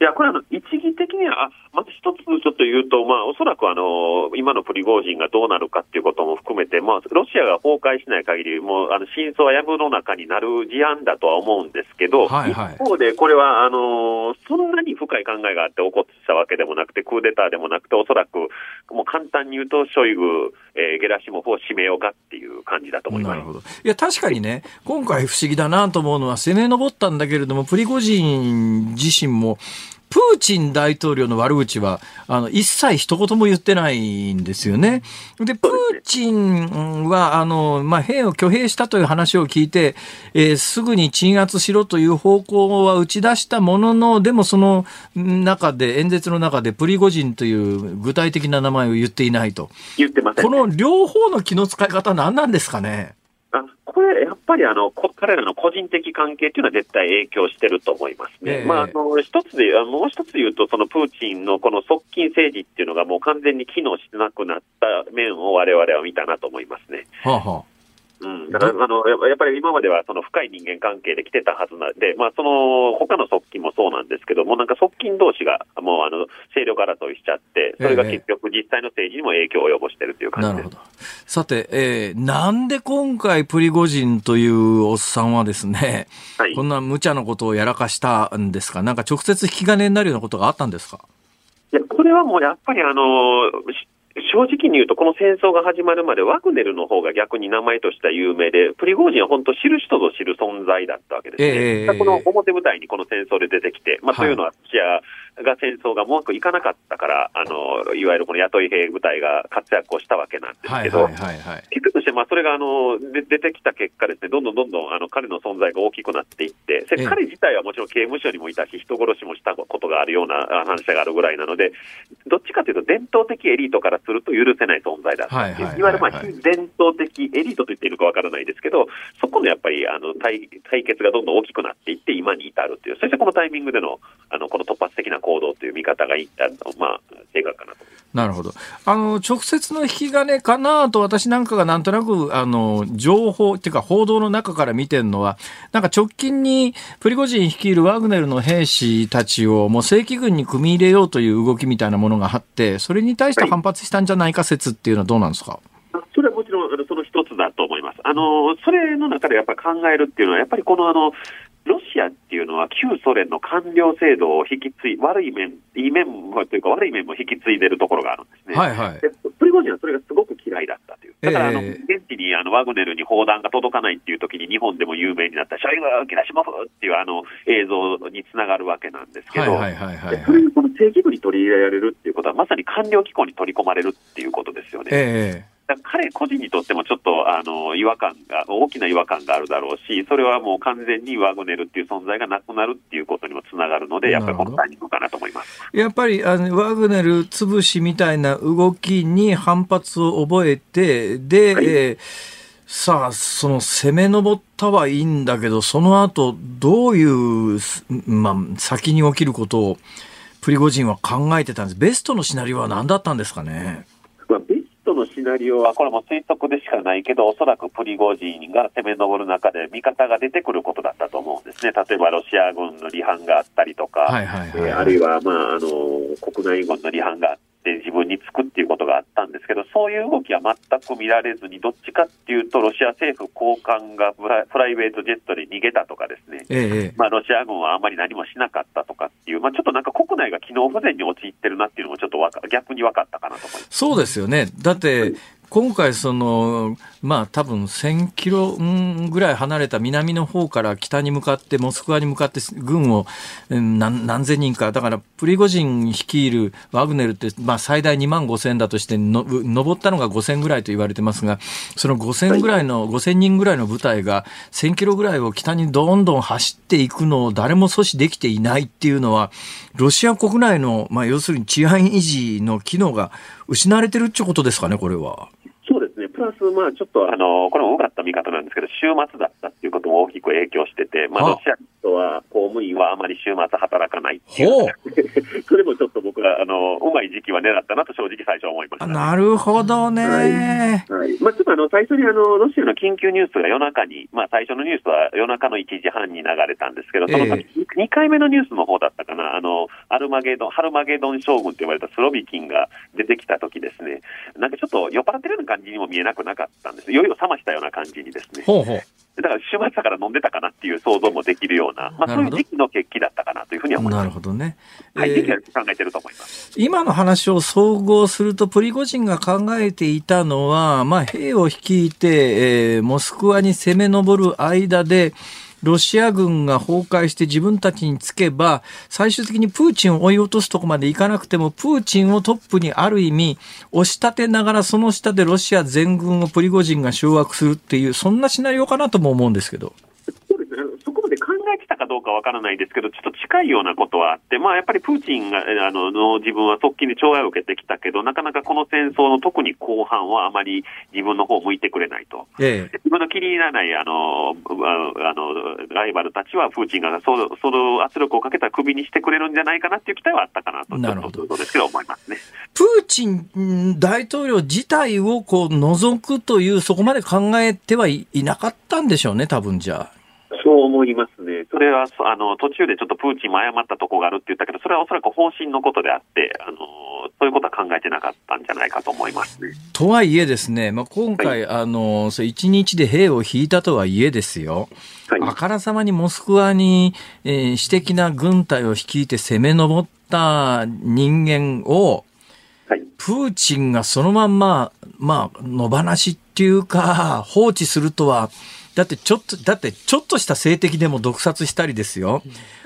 いや、これは一義的には、まず一つちょっと言うと、まあ、おそらくあの、今のプリゴージンがどうなるかっていうことも含めて、まあ、ロシアが崩壊しない限り、もう、あの、真相は藪の中になる事案だとは思うんですけど、はいはい、一方で、これは、あの、そんなに深い考えがあって起こったわけでもなくて、クーデターでもなくて、おそらく、もう簡単に言うと、ショイグ、えー、ゲラシモフを締めようかっていう感じだと思います。なるほど。いや、確かにね、今回不思議だなと思うのは、攻め上ったんだけれども、プリゴジン自身も、プーチン大統領の悪口は、あの、一切一言も言ってないんですよね。で、プーチンは、あの、まあ、兵を挙兵したという話を聞いて、えー、すぐに鎮圧しろという方向は打ち出したものの、でもその中で、演説の中でプリゴジンという具体的な名前を言っていないと。言ってません、ね、この両方の気の使い方何なんですかね？これ、やっぱりあの彼らの個人的関係というのは絶対影響してると思いますね。えー、まあ、あの一つで、もう一つ言うと、そのプーチンのこの側近政治っていうのがもう完全に機能しなくなった面を我々は見たなと思いますね。はあはあうん、だからあのやっぱり今まではその深い人間関係で来てたはずなんで、まあ、その他の側近もそうなんですけども、なんか側近同士がもうあの勢力争いしちゃって、それが結局、実際の政治にも影響を及ぼしてるという感じです、えー、なるほど。さて、えー、なんで今回、プリゴジンというおっさんはですね、はい、こんな無茶なことをやらかしたんですか、なんか直接引き金になるようなことがあったんですか？いやこれはもうやっぱりあの、シ正直に言うと、この戦争が始まるまで、ワグネルの方が逆に名前としては有名で、プリゴージンは本当、知る人ぞ知る存在だったわけですね。えー、この表舞台にこの戦争で出てきて、まあ、というのは、ロシアが戦争がうまくいかなかったから、あのいわゆるこの雇い兵部隊が活躍をしたわけなんですけど、結局として、まあ、それがあので出てきた結果ですね、どんどんどんどんあの彼の存在が大きくなっていって、彼自体はもちろん刑務所にもいたし、人殺しもしたことがあるような話があるぐらいなので、どっちかというと、伝統的エリートからすると許せない存在だった、いわゆるまあ非伝統的エリートと言っていいのかわからないですけど、そこのやっぱりあの対対決がどんどん大きくなっていって、今に至るという、そしてこのタイミングでのあのこの突発的な行動という見方がいったまあ、正確かなとなるほど。あの、直接の引き金かなと私なんかがなんとなく、あの、情報っていうか報道の中から見てるのは、なんか直近にプリゴジン率いるワグネルの兵士たちをもう正規軍に組み入れようという動きみたいなものがあって、それに対して反発したんじゃないか説っていうのはどうなんですか、はいそれはもちろん、その一つだと思います。あの、それの中でやっぱり考えるっていうのは、やっぱりこのあの、ロシアっていうのは旧ソ連の官僚制度を引き継い、悪い面、いい面もというか悪い面も引き継いでるところがあるんですね。はいはい。でプリゴジンはそれがすごく嫌いだったという。だから、あの、現地にあのワグネルに砲弾が届かないっていう時に日本でも有名になったショイグ、キラシモフっていうあの映像につながるわけなんですけど、はいはいはい、はい、そういうこの正規部に取り入れられるっていうことはまさに官僚機構に取り込まれるっていうことですよね。えー彼個人にとってもちょっとあの違和感が、大きな違和感があるだろうし、それはもう完全にワグネルっていう存在がなくなるっていうことにもつながるので、やっぱりこのタイミングかなと思いますやっぱりあのワグネル潰しみたいな動きに反発を覚えて、で、はい、えーさあ、その攻め上ったはいいんだけど、その後、どういう、まあ、先に起きることを、プリゴジンは考えてたんです。ベストのシナリオは何だったんですかね？のシナリオは、これも推測でしかないけど、おそらくプリゴジンが攻め上る中で味方が出てくることだったと思うんですね。例えばロシア軍の離反があったりとか、あるいは、まあ、あの、国内軍の離反があったって自分につくっていうことがあったんですけど、そういう動きは全く見られずに、どっちかっていうと、ロシア政府高官がプライベートジェットで逃げたとかですね、ええ、まあ、ロシア軍はあまり何もしなかったとかっていう、まあ、ちょっとなんか国内が機能不全に陥ってるなっていうのも、ちょっと逆に分かったかなと思います。そうですよね。だって、今回、その、まあ多分1000キロぐらい離れた南の方から北に向かって、モスクワに向かって軍を何何千人か、だからプリゴジン率いるワグネルって、まあ最大2万5千だとしての、登ったのが5千ぐらいと言われてますが、その5千ぐらいの、5千人ぐらいの部隊が1000キロぐらいを北にどんどん走っていくのを誰も阻止できていないっていうのは、ロシア国内の、まあ要するに治安維持の機能が失われてるってことですかね、これは。プラス、まあ、ちょっと、あの、これも多かった見方なんですけど、週末だったっていうことも大きく影響してて、まあ、ロシア人は、公務員はあまり週末働かないっていう。それもちょっと僕は、あの、うまい時期は狙ったなと正直最初思いました、ね、なるほどね。はい。はい、まあ、ちょっとあの、最初にあの、ロシアの緊急ニュースが夜中に、まあ、最初のニュースは夜中の1時半に流れたんですけど、その時、えー、2回目のニュースの方だったかな、あの、アルマゲドン、ハルマゲドン将軍と呼ばれたスロビキンが出てきた時ですね、なんかちょっと酔っ払ってるような感じにも見えなくなかったんです。酔いを冷ましたような感じにですね。ほうほうだから週末だから飲んでたかなっていう想像もできるような、まあ、そういう時期の決起だったかなというふうに思います。なるほどね。はい、えー、考えてると思います。今の話を総合すると、プリゴジンが考えていたのは、まあ、兵を率いて、えー、モスクワに攻め上る間で、ロシア軍が崩壊して自分たちにつけば、最終的にプーチンを追い落とすとこまでいかなくても、プーチンをトップにある意味、押し立てながらその下でロシア全軍をプリゴジンが掌握するっていう、そんなシナリオかなとも思うんですけど。えてたかどうかわからないですけど、ちょっと近いようなことはあって、まあ、やっぱりプーチンがあのの自分は側近で寵愛を受けてきたけど、なかなかこの戦争の特に後半はあまり自分の方を向いてくれないと、ええ、自分の気に入らないあのあのライバルたちは、プーチンがそその圧力をかけたらクビにしてくれるんじゃないかなっていう期待はあったかなと、なるほど。ですけど思いますね。プーチン大統領自体をこう除くという、そこまで考えてはいなかったんでしょうね、多分じゃあ。そう思いますね。それは、あの、途中でちょっとプーチンも誤ったとこがあるって言ったけど、それはおそらく方針のことであって、あの、そういうことは考えてなかったんじゃないかと思いますね。とはいえですね、まあ、今回、はい、あの、そ1日で兵を引いたとはいえですよ、はい、あからさまにモスクワに、えー、私的な軍隊を率いて攻め上った人間を、はい、プーチンがそのまんま、まあ、野放しっていうか、放置するとは、だってちょっと、だってちょっとした政敵でも毒殺したりですよ。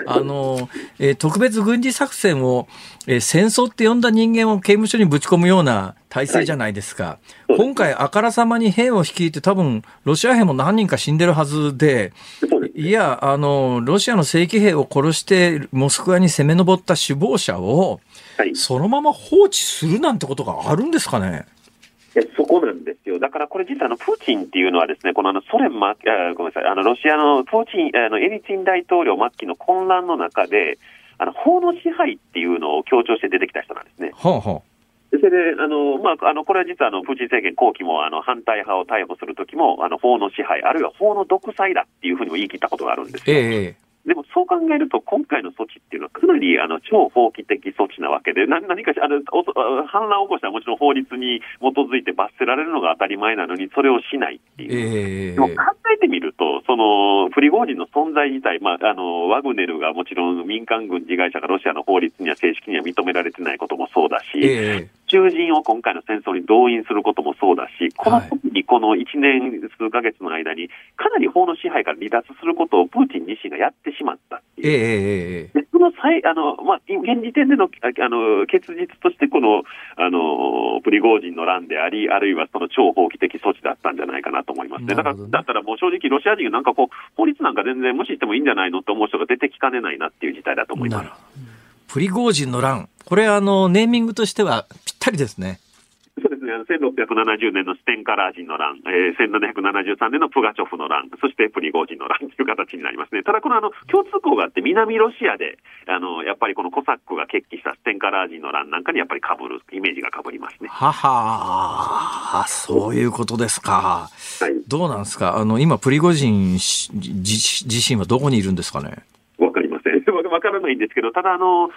あの、えー、特別軍事作戦を、えー、戦争って呼んだ人間を刑務所にぶち込むような体制じゃないですか。はい、今回、あからさまに兵を率いて多分、ロシア兵も何人か死んでるはずで、いや、あの、ロシアの正規兵を殺してモスクワに攻め上った首謀者を、そのまま放置するなんてことがあるんですかね。そこなんですよ。だからこれ実はあのプーチンっていうのはですね、このあのソ連ま、ごめんなさい、あのロシアのプーチン、あのエリツィン大統領末期の混乱の中で、あの法の支配っていうのを強調して出てきた人なんですね。ほうほうそれで、あの、まあ、あの、これは実は、あの、プーチン政権後期も、あの、反対派を逮捕するときも、あの、法の支配、あるいは法の独裁だっていうふうにも言い切ったことがあるんですよ。ええでもそう考えると、今回の措置っていうのは、かなりあの超法規的措置なわけで、な何かあの反乱を起こしたらもちろん法律に基づいて罰せられるのが当たり前なのに、それをしないっていう。えー、でも考えてみると、そのプリゴージンの存在自体、まあ、あのワグネルがもちろん民間軍事会社がロシアの法律には正式には認められてないこともそうだし、えー囚人を今回の戦争に動員することもそうだし、この時にこの1年数ヶ月の間に、かなり法の支配から離脱することをプーチン自身がやってしまったっていう。えー、でその際あの、まあ、現時点でのあの結実として、このあのプリゴージンの乱であり、あるいはその超法規的措置だったんじゃないかなと思いますね。だから、だったらもう正直、ロシア人がなんかこう、法律なんか全然無視してもいいんじゃないのと思う人が出てきかねないなっていう事態だと思います。プリゴージンの乱、これあの、ネーミングとしてはぴったりですね。そうですね、1670年のステンカラー人の乱、えー、1773年のプガチョフの乱、そしてプリゴージンの乱という形になりますね。ただ、このあの共通項があって、南ロシアで、あのやっぱりこのコサックが決起したステンカラー人の乱なんかにやっぱりかぶる、イメージがかぶりますね。ははそういうことですか。はい、どうなんですか、あの今、プリゴジン自身はどこにいるんですかね？わか らないんですけど、ただ、あの、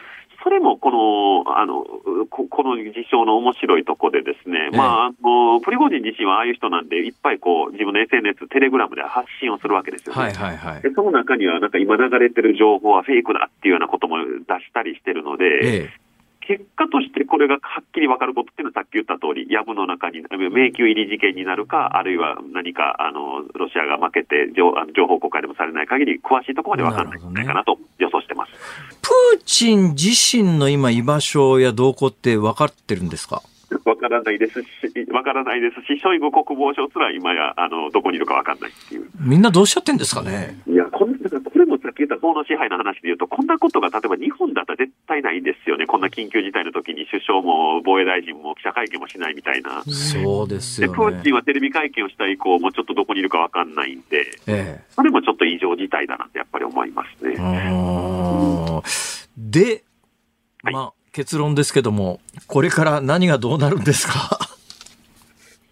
それもこの、あの、ここの事象の面白いところでですね、ええ、まあ、あの、プリゴジン自身はああいう人なんで、いっぱいこう、自分の SNS、テレグラムで発信をするわけですよね。はいはいはい。で、その中には、なんか今流れてる情報はフェイクだっていうようなことも出したりしてるので、え結果としてこれがはっきり分かることっていうのはさっき言った通り、やぶの中に、迷宮入り事件になるか、あるいは何か、あの、ロシアが負けて情、情報公開でもされない限り、詳しいところまで分からないんじゃないかなと予想してます。ね、プーチン自身の今、居場所や動向って分かってるんですか？わからないですし、わからないですし、ショイグ国防省すら今や、あの、どこにいるかわかんないっていう。みんなどうしちゃってんですかねいや、こんな、これもさっき言った法の支配の話で言うと、こんなことが例えば日本だったら絶対ないんですよね。こんな緊急事態の時に首相も防衛大臣も記者会見もしないみたいな。そうですよ、ね、で、プーチンはテレビ会見をした以降、もうちょっとどこにいるかわかんないんで、ええ、それもちょっと異常事態だなってやっぱり思いますね。で、まあ、結論ですけども、これから何がどうなるんですか？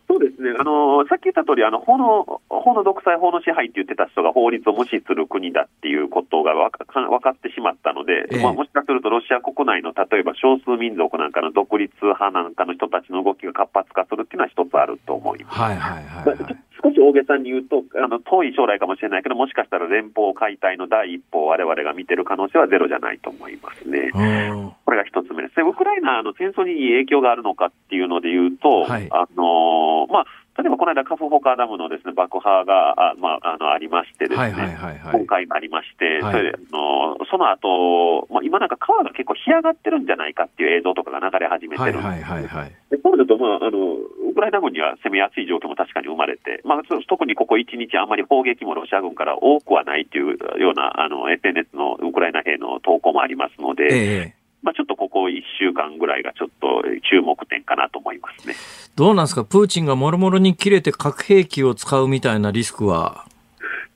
そうですね、あのさっき言った通りあの法の、法の独裁、法の支配って言ってた人が法律を無視する国だっていうことが分かってしまったので、ええ、まあ、もしかするとロシア国内の例えば少数民族なんかの独立派なんかの人たちの動きが活発化するっていうのは一つあると思います。はいはいはい、はい少し大げさに言うと、あの遠い将来かもしれないけど、もしかしたら連邦解体の第一歩を我々が見てる可能性はゼロじゃないと思いますね。これが一つ目です。ウクライナの戦争に影響があるのかっていうので言うと、はい、あのまあ、例えばこの間、カフホカーダムのです、ね、爆破があ,、まあ、あのありましてですね、今回もありまして、はい、それのその後、まあ今なんか川が結構干上がってるんじゃないかっていう映像とかが流れ始めてるんです。はいはいはい、でそうすると、まああの、ウクライナ軍には攻めやすい状況も確かに生まれて、まあ、特にここ1日、あまり砲撃もロシア軍から多くはないというようなあの SNS のウクライナ兵の投稿もありますので、ええまあ、ちょっとここ1週間ぐらいがちょっと注目点かなと思いますね。どうなんですか、プーチンがもろもろに切れて核兵器を使うみたいなリスクは？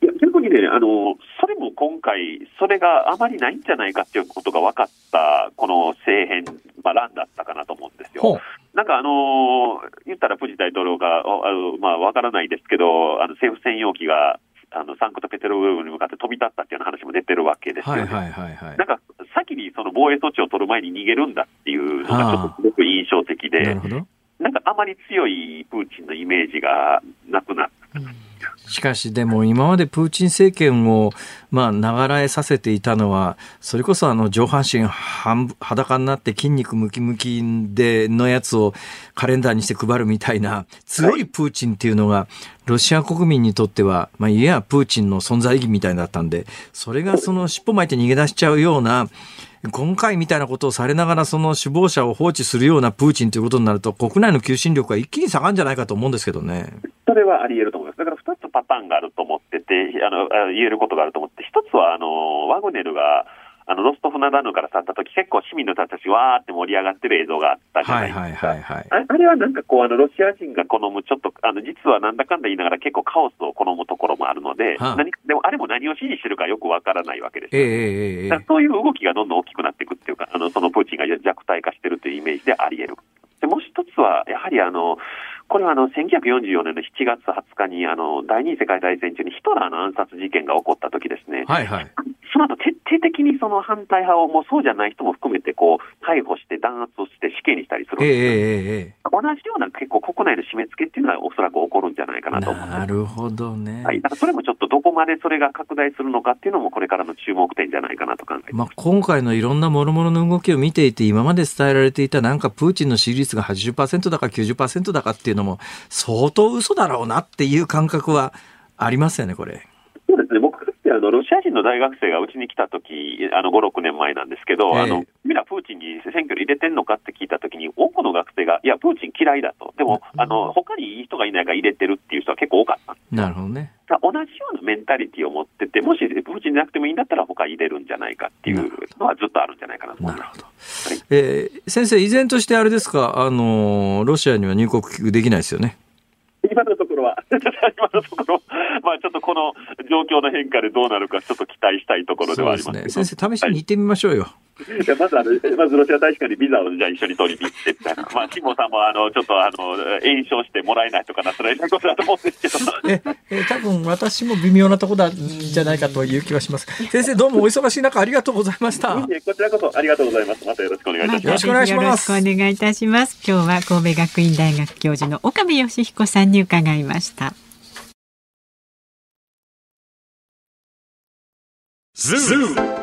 いや、逆にね、あの、それも今回、それがあまりないんじゃないかっていうことが分かった、この政変、まあ、乱だったかなと思うんですよ。なんかあのー、言ったらプーチン大統領が、あのまあ、分からないですけど、あの政府専用機があのサンクトペテルブルクに向かって飛び立ったっていう話も出てるわけですよね。はいはいはい、なんか先にその防衛措置を取る前に逃げるんだっていうのがちょっとすごく印象的で、ななんかあまり強いプーチンのイメージがなくなった。うんしかしでも今までプーチン政権をまあ長らえさせていたのはそれこそあの上半身半裸になって筋肉ムキムキでのやつをカレンダーにして配るみたいな強いプーチンっていうのがロシア国民にとってはまあいやプーチンの存在意義みたいだったんでそれがその尻尾巻いて逃げ出しちゃうような今回みたいなことをされながらその首謀者を放置するようなプーチンということになると国内の求心力は一気に下がるんじゃないかと思うんですけどね。それはあり得ると思います。だから2つパターンがあると思ってて、あの言えることがあると思って、1つはあのワグネルがあのロストフナダヌから去った時結構市民の人たちわーって盛り上がってる映像があったじゃないですか。はいはいはい、はい、あれはなんかこう、あの、ロシア人が好む、ちょっと、あの、実はなんだかんだ言いながら結構カオスを好むところもあるので、はあ、何でもあれも何を指示してるかよくわからないわけですよ、えー、そういう動きがどんどん大きくなっていくっていうか、あの、そのプーチンが弱体化してるというイメージであり得る。で、もう一つは、やはりあの、これはあの1944年の7月20日にあの第二次世界大戦中にヒトラーの暗殺事件が起こった時ですね、はいはい、その後徹底的にその反対派をもうそうじゃない人も含めてこう逮捕して弾圧をして死刑にしたりするんですえー、同じような結構国内の締め付けっていうのはおそらく起こるんじゃないかなと思なるほどね、はい、だからそれもちょっとどこまでそれが拡大するのかっていうのもこれからの注目点じゃないかなと考えまあ、今回のいろんな諸々の動きを見ていて今まで伝えられていたなんかプーチンの支持率が80%だか90%だかっていうのも相当嘘だろうなっていう感覚はありますよねこれ。あのロシア人の大学生がうちに来た時あの5、6年前なんですけど、えー、あのみんなプーチンに選挙に入れてんのかって聞いたときに、多くの学生が、いや、プーチン嫌いだと、でも、うん、あの他にいい人がいないから入れてるっていう人は結構多かったなるほどね。同じようなメンタリティを持ってて、もしプーチンじゃなくてもいいんだったら、他入れるんじゃないかっていうのはずっとあるんじゃないかなと思います。なるほど。はい、えー、先生、依然としてあれですか、あのロシアには入国できないですよね。今のところは、今のところ、まあちょっとこの状況の変化でどうなるか、ちょっと期待したいところではありますね。先生、試しに行ってみましょうよ。はいいやまずあの、まずロシア大使館にビザをじゃあ一緒に取りに行ってみたいな、まあ、辛坊さんもあのちょっとあの炎症してもらえないとかなったら、えらいことだと思うんですけど、ええ多分私も微妙なところじゃないかという気はします。先生、どうもお忙しい中、ありがとうございました。こちらこそありがとうございます。またよろしくお願いいたします。よろしくお願いします。よろしくお願いいたします。今日は神戸学院大学教授の岡部芳彦さんに伺いました。ズー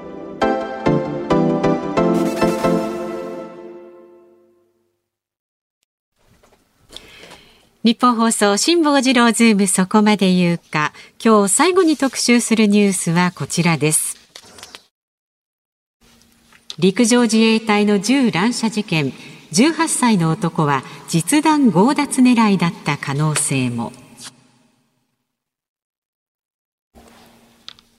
ニッポン放送辛坊治郎ズームそこまで言うか。今日最後に特集するニュースはこちらです。陸上自衛隊の銃乱射事件。18歳の男は実弾強奪狙いだった可能性も。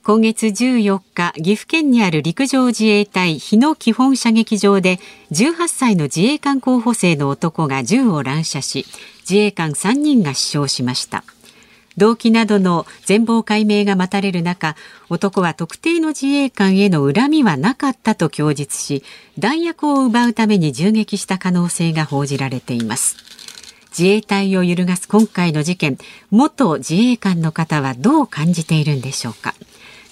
今月14日、岐阜県にある陸上自衛隊日野基本射撃場で18歳の自衛官候補生の男が銃を乱射し、自衛官3人が死傷しました。動機などの全貌解明が待たれる中、男は特定の自衛官への恨みはなかったと供述し、弾薬を奪うために銃撃した可能性が報じられています。自衛隊を揺るがす今回の事件、元自衛官の方はどう感じているんでしょうか。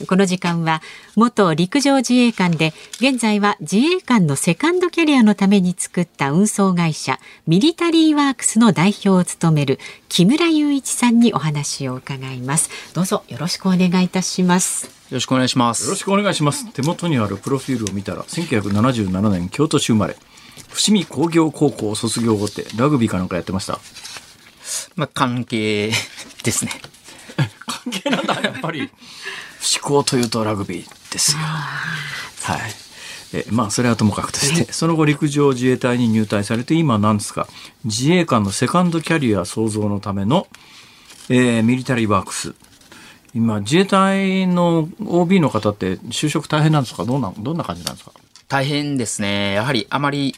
この時間は元陸上自衛官で現在は自衛官のセカンドキャリアのために作った運送会社ミリタリーワークスの代表を務める木村雄一さんにお話を伺います。どうぞよろしくお願いいたします。よろしくお願いします。よろしくお願いします。手元にあるプロフィールを見たら1977年京都市生まれ。伏見工業高校卒業後ってラグビーかなんかやってました？まあ、関係ですね。関係なんだ、やっぱり。思考というとラグビーですよ。はい。えまあそれはともかくとしてその後陸上自衛隊に入隊されて今なんですか自衛官のセカンドキャリア創造のための、えーミリタリーワークス今自衛隊の OB の方って就職大変なんですか？どうなんどんな感じなんですか？大変ですね。やはりあまり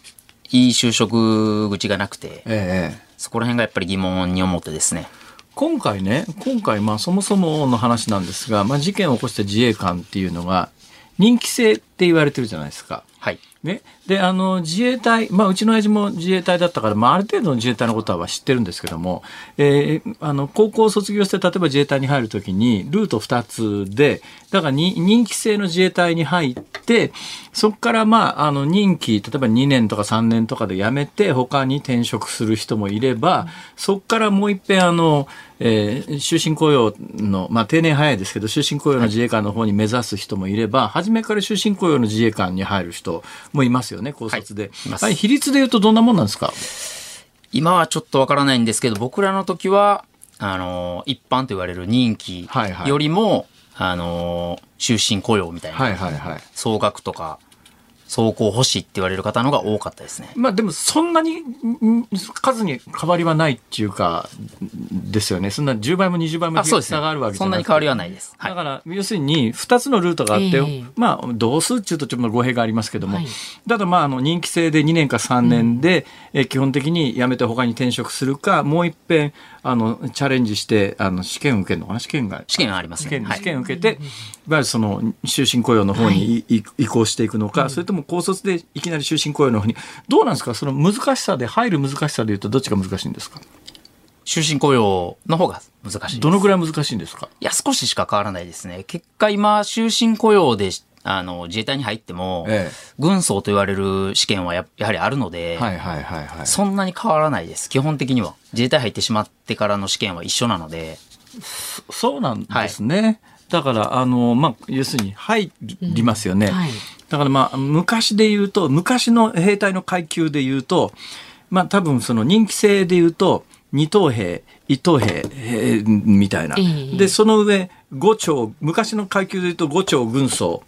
いい就職口がなくて、ええそこら辺がやっぱり疑問に思ってですね。今回ね今回まあそもそもの話なんですが、まあ、事件を起こした自衛官っていうのが任期制って言われてるじゃないですか。はい。ね、であの自衛隊、まあ、うちの親父も自衛隊だったから、まあ、ある程度の自衛隊のことは知ってるんですけども、えーあの高校を卒業して例えば自衛隊に入るときにルート2つでだからに任期制の自衛隊に入ってそこから、まあ、あの任期例えば2年とか3年とかで辞めて他に転職する人もいれば、そこからもう一遍あの、えー終身雇用の、まあ、定年早いですけど終身雇用の自衛官の方に目指す人もいれば、初めから終身雇用の自衛官に入る人もいますよね高卒で、います。はい、比率でいうとどんなもんなんですか？今はちょっとわからないんですけど、僕らの時は、あの、一般と言われる任期はいはい。よりも、あの、終身雇用みたいな、はいはいはい。総額とか、走行保守って言われる方のが多かったですね。まあでもそんなに数に変わりはないっていうかですよねそんな10倍も20倍も、そうですね差があるわけ。じゃなくてそんなに変わりはないです。はいだ。から要するに2つのルートがあって、ええまあ同数っていうとちょっと語弊がありますけども、はいただまああの任期制で2年か3年で、え基本的に辞めて他に転職するかもう一遍あのチャレンジしてあの試験受けるのかな？試験が。試験がありますね。試験,、はい。試験受けて、いわゆるその終身雇用の方にい、い移行していくのか、それとも高卒でいきなり終身雇用の方にどうなんですか？その難しさで入る難しさでいうとどっちが難しいんですか？終身雇用の方が難しいです。どのぐらい難しいんですか？いや、少ししか変わらないですね。結果今、終身雇用で、あの、自衛隊に入っても、え軍曹と言われる試験はややはりあるので、はいはいはいはいそんなに変わらないです。基本的には。自衛隊入ってしまってからの試験は一緒なので、そうなんですね。だから、あの、まあ、要するに入りますよね。はいだからまあ、昔で言うと、昔の兵隊の階級で言うと、まあ多分その任期制で言うと、二等兵、一等兵、えーみたいな。ええで、その上、五丁、昔の階級で言うと五丁軍曹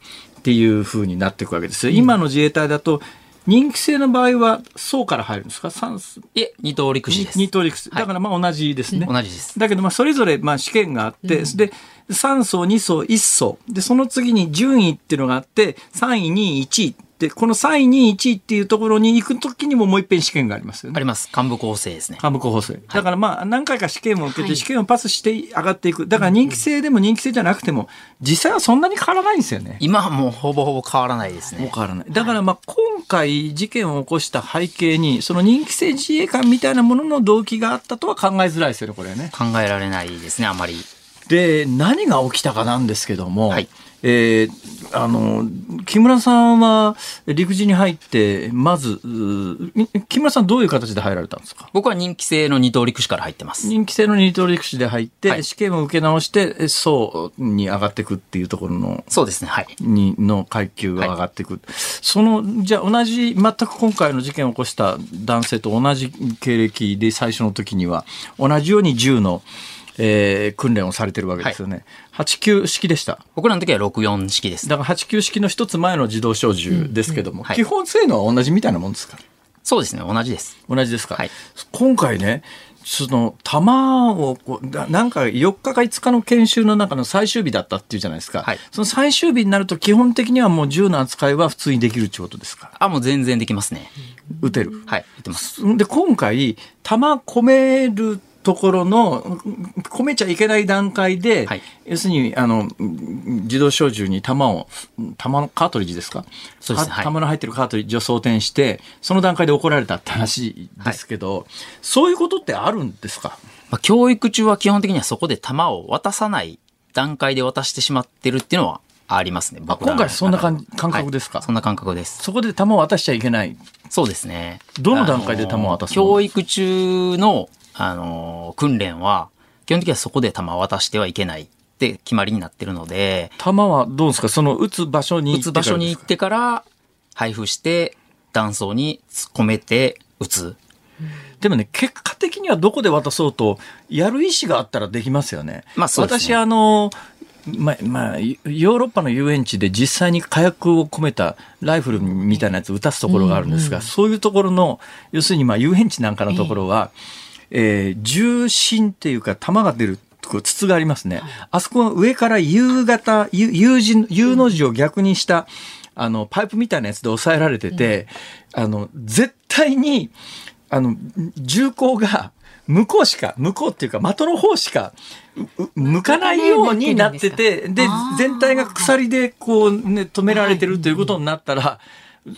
っていう風になっていくわけですよ。今の自衛隊だと、任期制の場合は、層から入るんですか？三いえ、二等陸士です。二等陸士。はいだからまあ同じですね。同じです。だけど、まあ、それぞれ、まあ、試験があって、で、3層、2層、1層。で、その次に順位っていうのがあって、3位、2位、1位。で、この3位、2位、1位っていうところに行くときにももう一遍試験がありますよね。あります。幹部構成ですね。幹部候補生。だからまあ、何回か試験を受けて、はい試験をパスして上がっていく。だから人気制でも人気制じゃなくても、実際はそんなに変わらないんですよね。今はもうほぼほぼ変わらないですね。もう変わらない。だからまあ、今回事件を起こした背景に、その人気制自衛官みたいなものの動機があったとは考えづらいですよね、これはね。考えられないですね、あまり。で何が起きたかなんですけども、はいえーあの木村さんは陸自に入ってまず木村さんどういう形で入られたんですか？僕は任期制の二等陸士から入ってます。人気制の二等陸士で入って、はい。試験を受け直してえ層に上がっていくっていうところのそうですね、はい。にの階級が上がってい。く、そのじゃあ同じ全く今回の事件を起こした男性と同じ経歴で最初の時には同じように銃の、えー訓練をされてるわけですよね、8級式でした。僕らの時は64式です。だから8級式の一つ前の自動小銃ですけども、はい。基本性能は同じみたいなもんですか？そうですね、同じです。同じですか、はい。今回ねその弾をこうななんか4日か5日の研修の中の最終日だったっていうじゃないですか、はい。その最終日になると基本的にはもう銃の扱いは普通にできるってことですか？あ、もう全然できますね。撃てる。はい、言ってます。で今回弾込めるところの込めちゃいけない段階で、はい。要するにあの自動小銃に弾を弾のカートリッジですか？そうですね。はい。は弾の入ってるカートリッジを装填してその段階で怒られたって話ですけど、そういうことってあるんですか？まあ、教育中は基本的にはそこで弾を渡さない段階で渡してしまってるっていうのはありますね。今回そんな感感覚ですか？はいそんな感覚です。そこで弾を渡しちゃいけない。そうですね。どの段階で弾を渡すの教育中の、あの、訓練は、基本的にはそこで弾を渡してはいけないって決まりになってるので、弾はどうですか？その撃つ場所に撃つ場所に行行ってから配布して、弾倉に込めて撃つ。でもね、結果的にはどこで渡そうと、やる意思があったらできますよね。まあそうですね私、あの、まあ、まあ、ヨーロッパの遊園地で実際に火薬を込めたライフルみたいなやつを撃たすところがあるんですが、そういうところの、要するにまあ遊園地なんかのところは、えー重心っていうか弾が出るこう筒がありますね。あそこは上から U 型、U, U 字、U の字を逆にした、あの、パイプみたいなやつで押さえられてて、あの、絶対に、あの、銃口が、向こうしか、向こうっていうか的の方しか向かないようになってて、で全体が鎖でこうね、止められてるということになったら、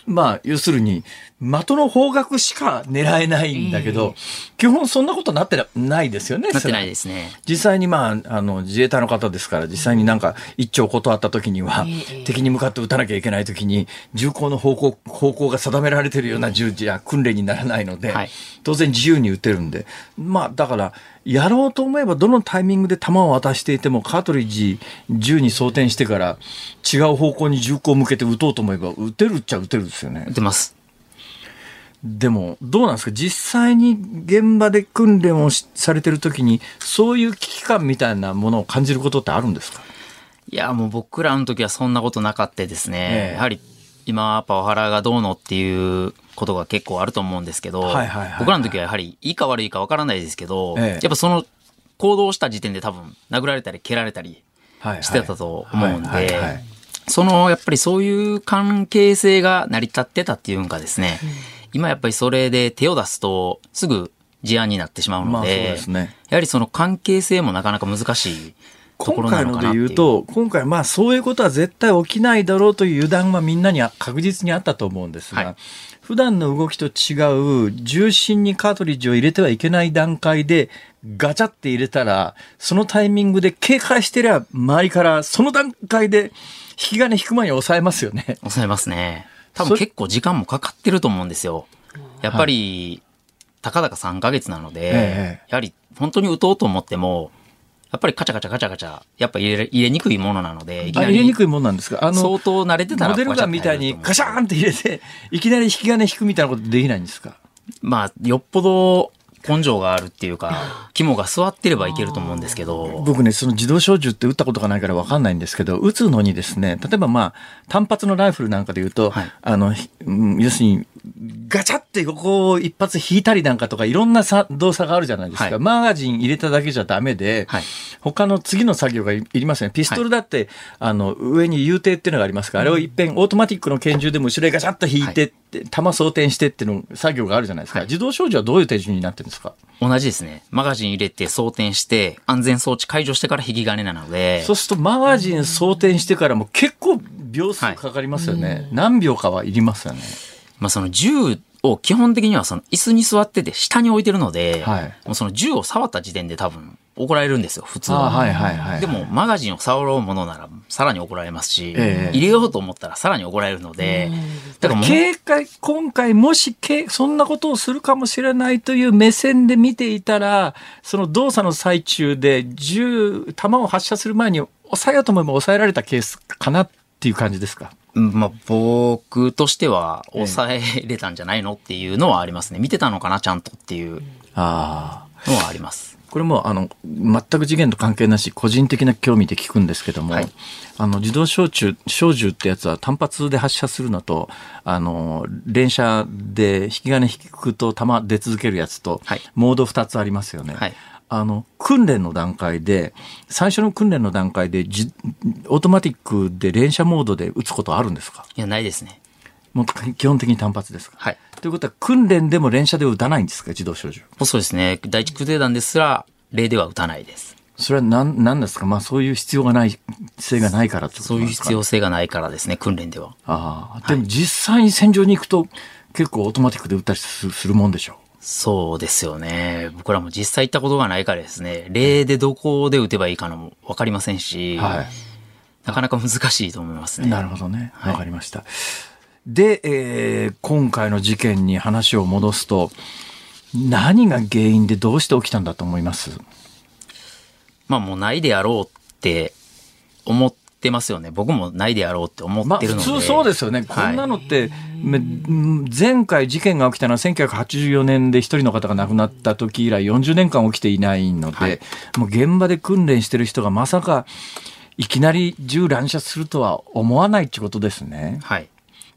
まあ、要するに、的の方角しか狙えないんだけど、基本そんなことなってないですよね。なってないですね。実際にまあ、あの、自衛隊の方ですから、実際になんか一丁断った時には、ええ敵に向かって撃たなきゃいけない時に、銃口の方向、方向が定められてるような銃じゃ訓練にならないので、はい。当然自由に撃てるんで、まあ、だから、やろうと思えばどのタイミングで弾を渡していても、カートリッジ銃に装填してから、違う方向に銃口を向けて撃とうと思えば、撃てるっちゃ撃てるですよね撃。てます。でも、どうなんですか？実際に現場で訓練をしされてる時に、そういう危機感みたいなものを感じることってあるんですか？いや、もう僕らの時はそんなことなかったですね。ええやはり、今、パワハラがどうのっていうことが結構あると思うんですけど、僕らの時はやはり、いいか悪いかわからないですけど、ええ。やっぱその行動した時点で多分、殴られたり蹴られたりはい。してたと思うんでその、やっぱりそういう関係性が成り立ってたっていうかですね、今やっぱりそれで手を出すと、すぐ事案になってしまうので、まあですね。やはりその関係性もなかなか難しい今回ので。言うと、今回まあそういうことは絶対起きないだろうという油断はみんなには確実にあったと思うんですが、はい普段の動きと違う重心にカートリッジを入れてはいけない段階でガチャって入れたら、そのタイミングで警戒してりゃ周りからその段階で引き金引く前に抑えますよね。抑えますね。多そ分結構時間もかかってると思うんですよ。やっぱり、たかだか3ヶ月なので、ええやはり本当に打とうと思っても、やっぱりカチャカチャカチャカチャ、やっぱ入れ入れにくいものなので、いきなりあ入れにくいもんなんですか？あの、相当慣れてたらモデルガンみたいにガシャーンって入れて、いきなり引き金引くみたいなことできないんですか？まあ、よっぽど根性があるっていうか、肝が座ってればいけると思うんですけど、僕ね、その自動小銃って撃ったことがないから分かんないんですけど、撃つのにですね、例えばまあ、単発のライフルなんかで言うと、はいあの、要するに、ガチャってここを一発引いたりなんかとかいろんなさ動作があるじゃないですか。はいマガジン入れただけじゃダメで、はい他の次の作業がいいりますよね。ピストルだって、あの、上に U 艇っていうのがありますから、あれをいっぺんオートマティックの拳銃でも後ろへガチャッと引いて、弾装填してっていうの作業があるじゃないですか。はい自動小銃はどういう手順になってるんですか？同じですね。マガジン入れて装填して、安全装置解除してから引き金なので、そうするとマガジン装填してからも結構秒数かかりますよね。何秒かはいりますよね。まあその銃を基本的にはその椅子に座ってて下に置いてるので、はいもうその銃を触った時点で多分怒られるんですよ、普通は。あはいはいはい。でも、マガジンを触ろうものなら、さらに怒られますし、ええ入れようと思ったらさらに怒られるので、だから警戒、今回もしけ、そんなことをするかもしれないという目線で見ていたら、その動作の最中で銃、弾を発射する前に抑えようと思えば抑えられたケースかなっていう感じですか？うんまあ、僕としては抑えれたんじゃないのっていうのはありますね。見てたのかな、ちゃんとっていうああ。のはあります。これもあの全く次元と関係なし個人的な興味で聞くんですけども、はいあの自動小銃小銃ってやつは単発で発射するのとあの連射で引き金引くと弾出続けるやつと、はいモード2つありますよね。はいあの訓練の段階で最初の訓練の段階でじオートマティックで連射モードで撃つことあるんですか？いや、ないですね。もう基本的に単発ですか？はい。ということは訓練でも連射で撃たないんですか自動小銃？そうですね。第一空挺団ですら、例では撃たないです。それは何何ですか？まあそういう必要がない性がないからってことそういうなんですか？必要性がないからですね、訓練では。ああ、でも実際に戦場に行くと結構オートマティックで撃ったりすするもんでしょそうですよね。僕らも実際行ったことがないからですね、例でどこで撃てばいいかのも分かりませんし、はい。なかなか難しいと思いますね。なるほどね。はいわかりました。で、えー今回の事件に話を戻すと、何が原因でどうして起きたんだと思います？まあもうないであろうって思っってますよね。僕もないであろうって思まあ、ってるので。普通そうですよね。こんなのって、め前回事件が起きたのは1984年で一人の方が亡くなった時以来40年間起きていないので、はいもう現場で訓練してる人がまさかいきなり銃乱射するとは思わないってことですね。はい。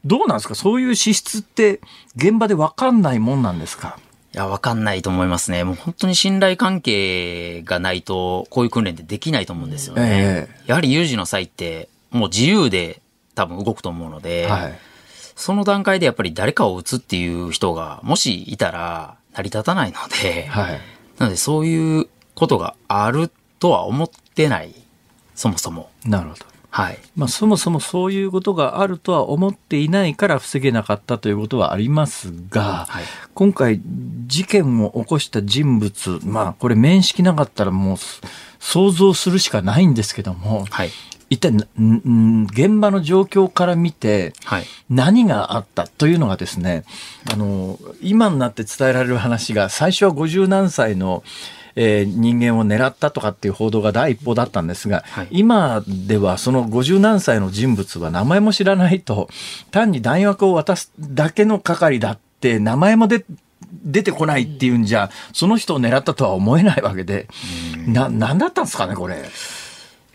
どうなんですか？そういう資質って現場でわかんないもんなんですか？いや、わかんないと思いますね。もう本当に信頼関係がないと、こういう訓練ってできないと思うんですよね。えやはり有事の際って、もう自由で多分動くと思うので、はい。その段階でやっぱり誰かを撃つっていう人が、もしいたら成り立たないので、はい。なのでそういうことがあるとは思ってない。そもそも。なるほど。はい。まあ、そもそもそういうことがあるとは思っていないから防げなかったということはありますが、はい。今回事件を起こした人物、まあこれ面識なかったらもう想像するしかないんですけども、はい。一体現場の状況から見てはい。何があったというのがですね、あの、今になって伝えられる話が最初は50何歳のえー人間を狙ったとかっていう報道が第一報だったんですが、はい今ではその50何歳の人物は名前も知らないと単に弾薬を渡すだけの係だって名前も出出てこないっていうんじゃ、その人を狙ったとは思えないわけで、な、なんだったんですかね、これ。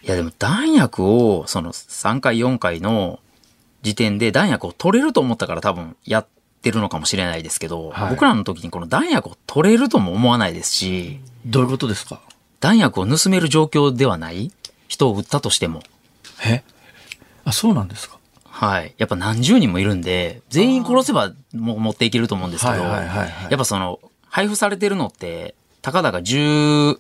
いやでも弾薬を、その3回4回の時点で弾薬を取れると思ったから多分やってるのかもしれないですけど、はい。僕らの時にこの弾薬を取れるとも思わないですし、どういうことですか？弾薬を盗める状況ではない人を撃ったとしても。え？あ、そうなんですか？はい。やっぱ何十人もいるんで、全員殺せばもう持っていけると思うんですけど、やっぱその、配布されてるのって、たかだか10、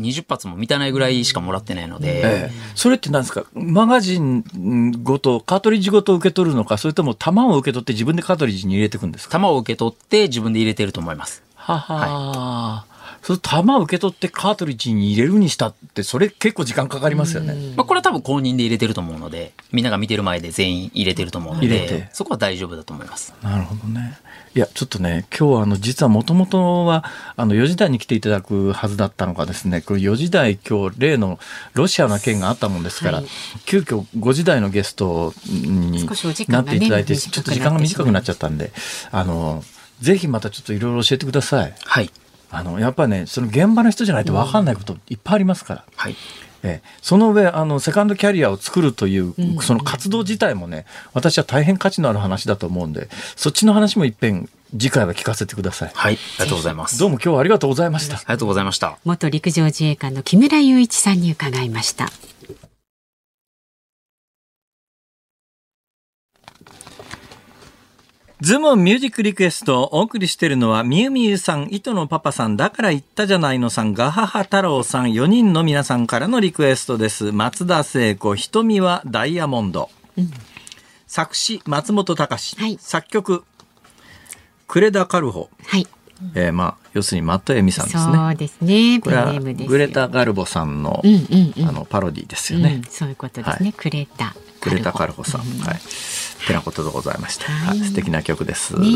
20発も満たないぐらいしかもらってないので、ええ、それって何ですか？マガジンごと、カートリッジごと受け取るのか、それとも弾を受け取って自分でカートリッジに入れていくんですか？弾を受け取って自分で入れてると思います。はは、その弾を受け取ってカートリッジに入れるにしたって、それ結構時間かかりますよね。まあ、これは多分公認で入れてると思うので、みんなが見てる前で全員入れてると思うので、そこは大丈夫だと思います。なるほどね。いや、ちょっとね、今日はあの、実はもともとは、あの、4時台に来ていただくはずだったのがですね、これ4時台今日、例のロシアの件があったもんですから、はい急遽5時台のゲストになっていただいて、ちょっと時間が短くなっちゃったんで、あの、ぜひまたちょっといろいろ教えてください。はい。あの、やっぱね、その現場の人じゃないと分かんないこといっぱいありますから。はい。ええ、その上あのセカンドキャリアを作るという、その活動自体もね私は大変価値のある話だと思うんでそっちの話も一遍次回は聞かせてくださいはい。ありがとうございます。どうも今日はありがとうございましたありがとうございました。元陸上自衛官の木村雄一さんに伺いました。ズーンミュージックリクエストをお送りしているのは、みゆみゆさん、糸のパパさん、だから言ったじゃないのさん、ガハハ太郎さん、4人の皆さんからのリクエストです。松田聖子、瞳はダイヤモンド。作詞、松本隆、はい作曲、呉田カルホ。はい。えーまあ、要するに、マットエミさんですね。そうですね。これは。グレタ・ガルボさんの,、うんうんうんあのパロディですようんね。そういうことですね。クレタ。グレタ・カルボさん。はい。てなことでございまして、はいはい、素敵な曲です。ね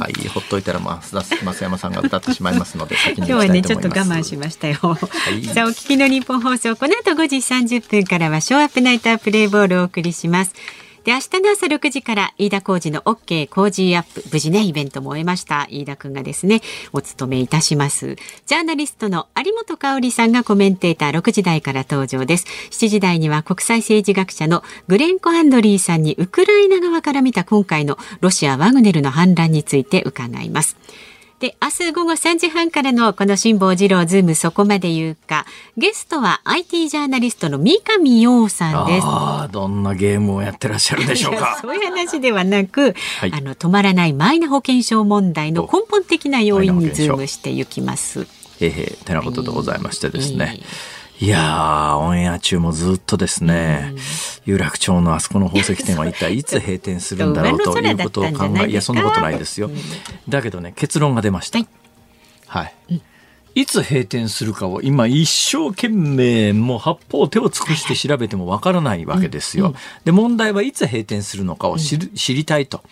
はい。ほっといたら、まあ、増田増山さんが歌ってしまいますので、先に今日はねちょっと。我慢しましたよ。いさあお聞きの日本放送この後5時30分からはショーアップナイタープレイボールをお送りします。で明日の朝6時から飯田浩二の OK 工事アップ無事ねイベントも終えました飯田くんがですねお務めいたします。ジャーナリストの有本香里さんがコメンテーター6時台から登場です。7時台には国際政治学者のグレンコ・アンドリーさんにウクライナ側から見た今回のロシア・ワグネルの反乱について伺います。で、明日午後3時半からのこの辛坊治郎ズームそこまで言うか、ゲストは IT ジャーナリストの三上洋さんです。ああ、どんなゲームをやってらっしゃるでしょうか。そういう話ではなく、はいあの止まらないマイナ保険証問題の根本的な要因にズームしていきます。へーてなことでございましてですね。いやー、オンエア中もずっとですね、有楽町のあそこの宝石店は一体いつ 閉店するんだろうということを考え、いや、そんなことないですよ。だけどね、結論が出ました。はいはい。いつ閉店するかを今一生懸命もう八方手を尽くして調べてもわからないわけですよ。で、問題はいつ閉店するのかを知る知りたいと。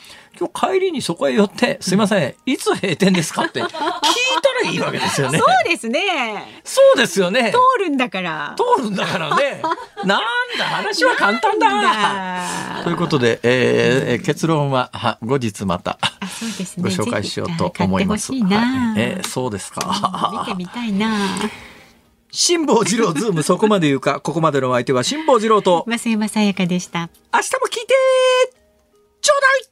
今日帰りにそこへ寄って、すいません、いつ閉店ですかって聞いたらいいわけですよね。そうですね。そうですよね。通るんだから。通るんだからね。なんだ、話は簡単だ。ということで、えー、結論はは後日またあ、そうですね。ご紹介しようと思います。ぜひ買ってほしいな。はいえーそうです見か。てみたいな。辛坊治郎ズームそこまで言うか、ここまでのお相手は辛坊治郎と、増山さやかでした。明日も聞いてちょうだい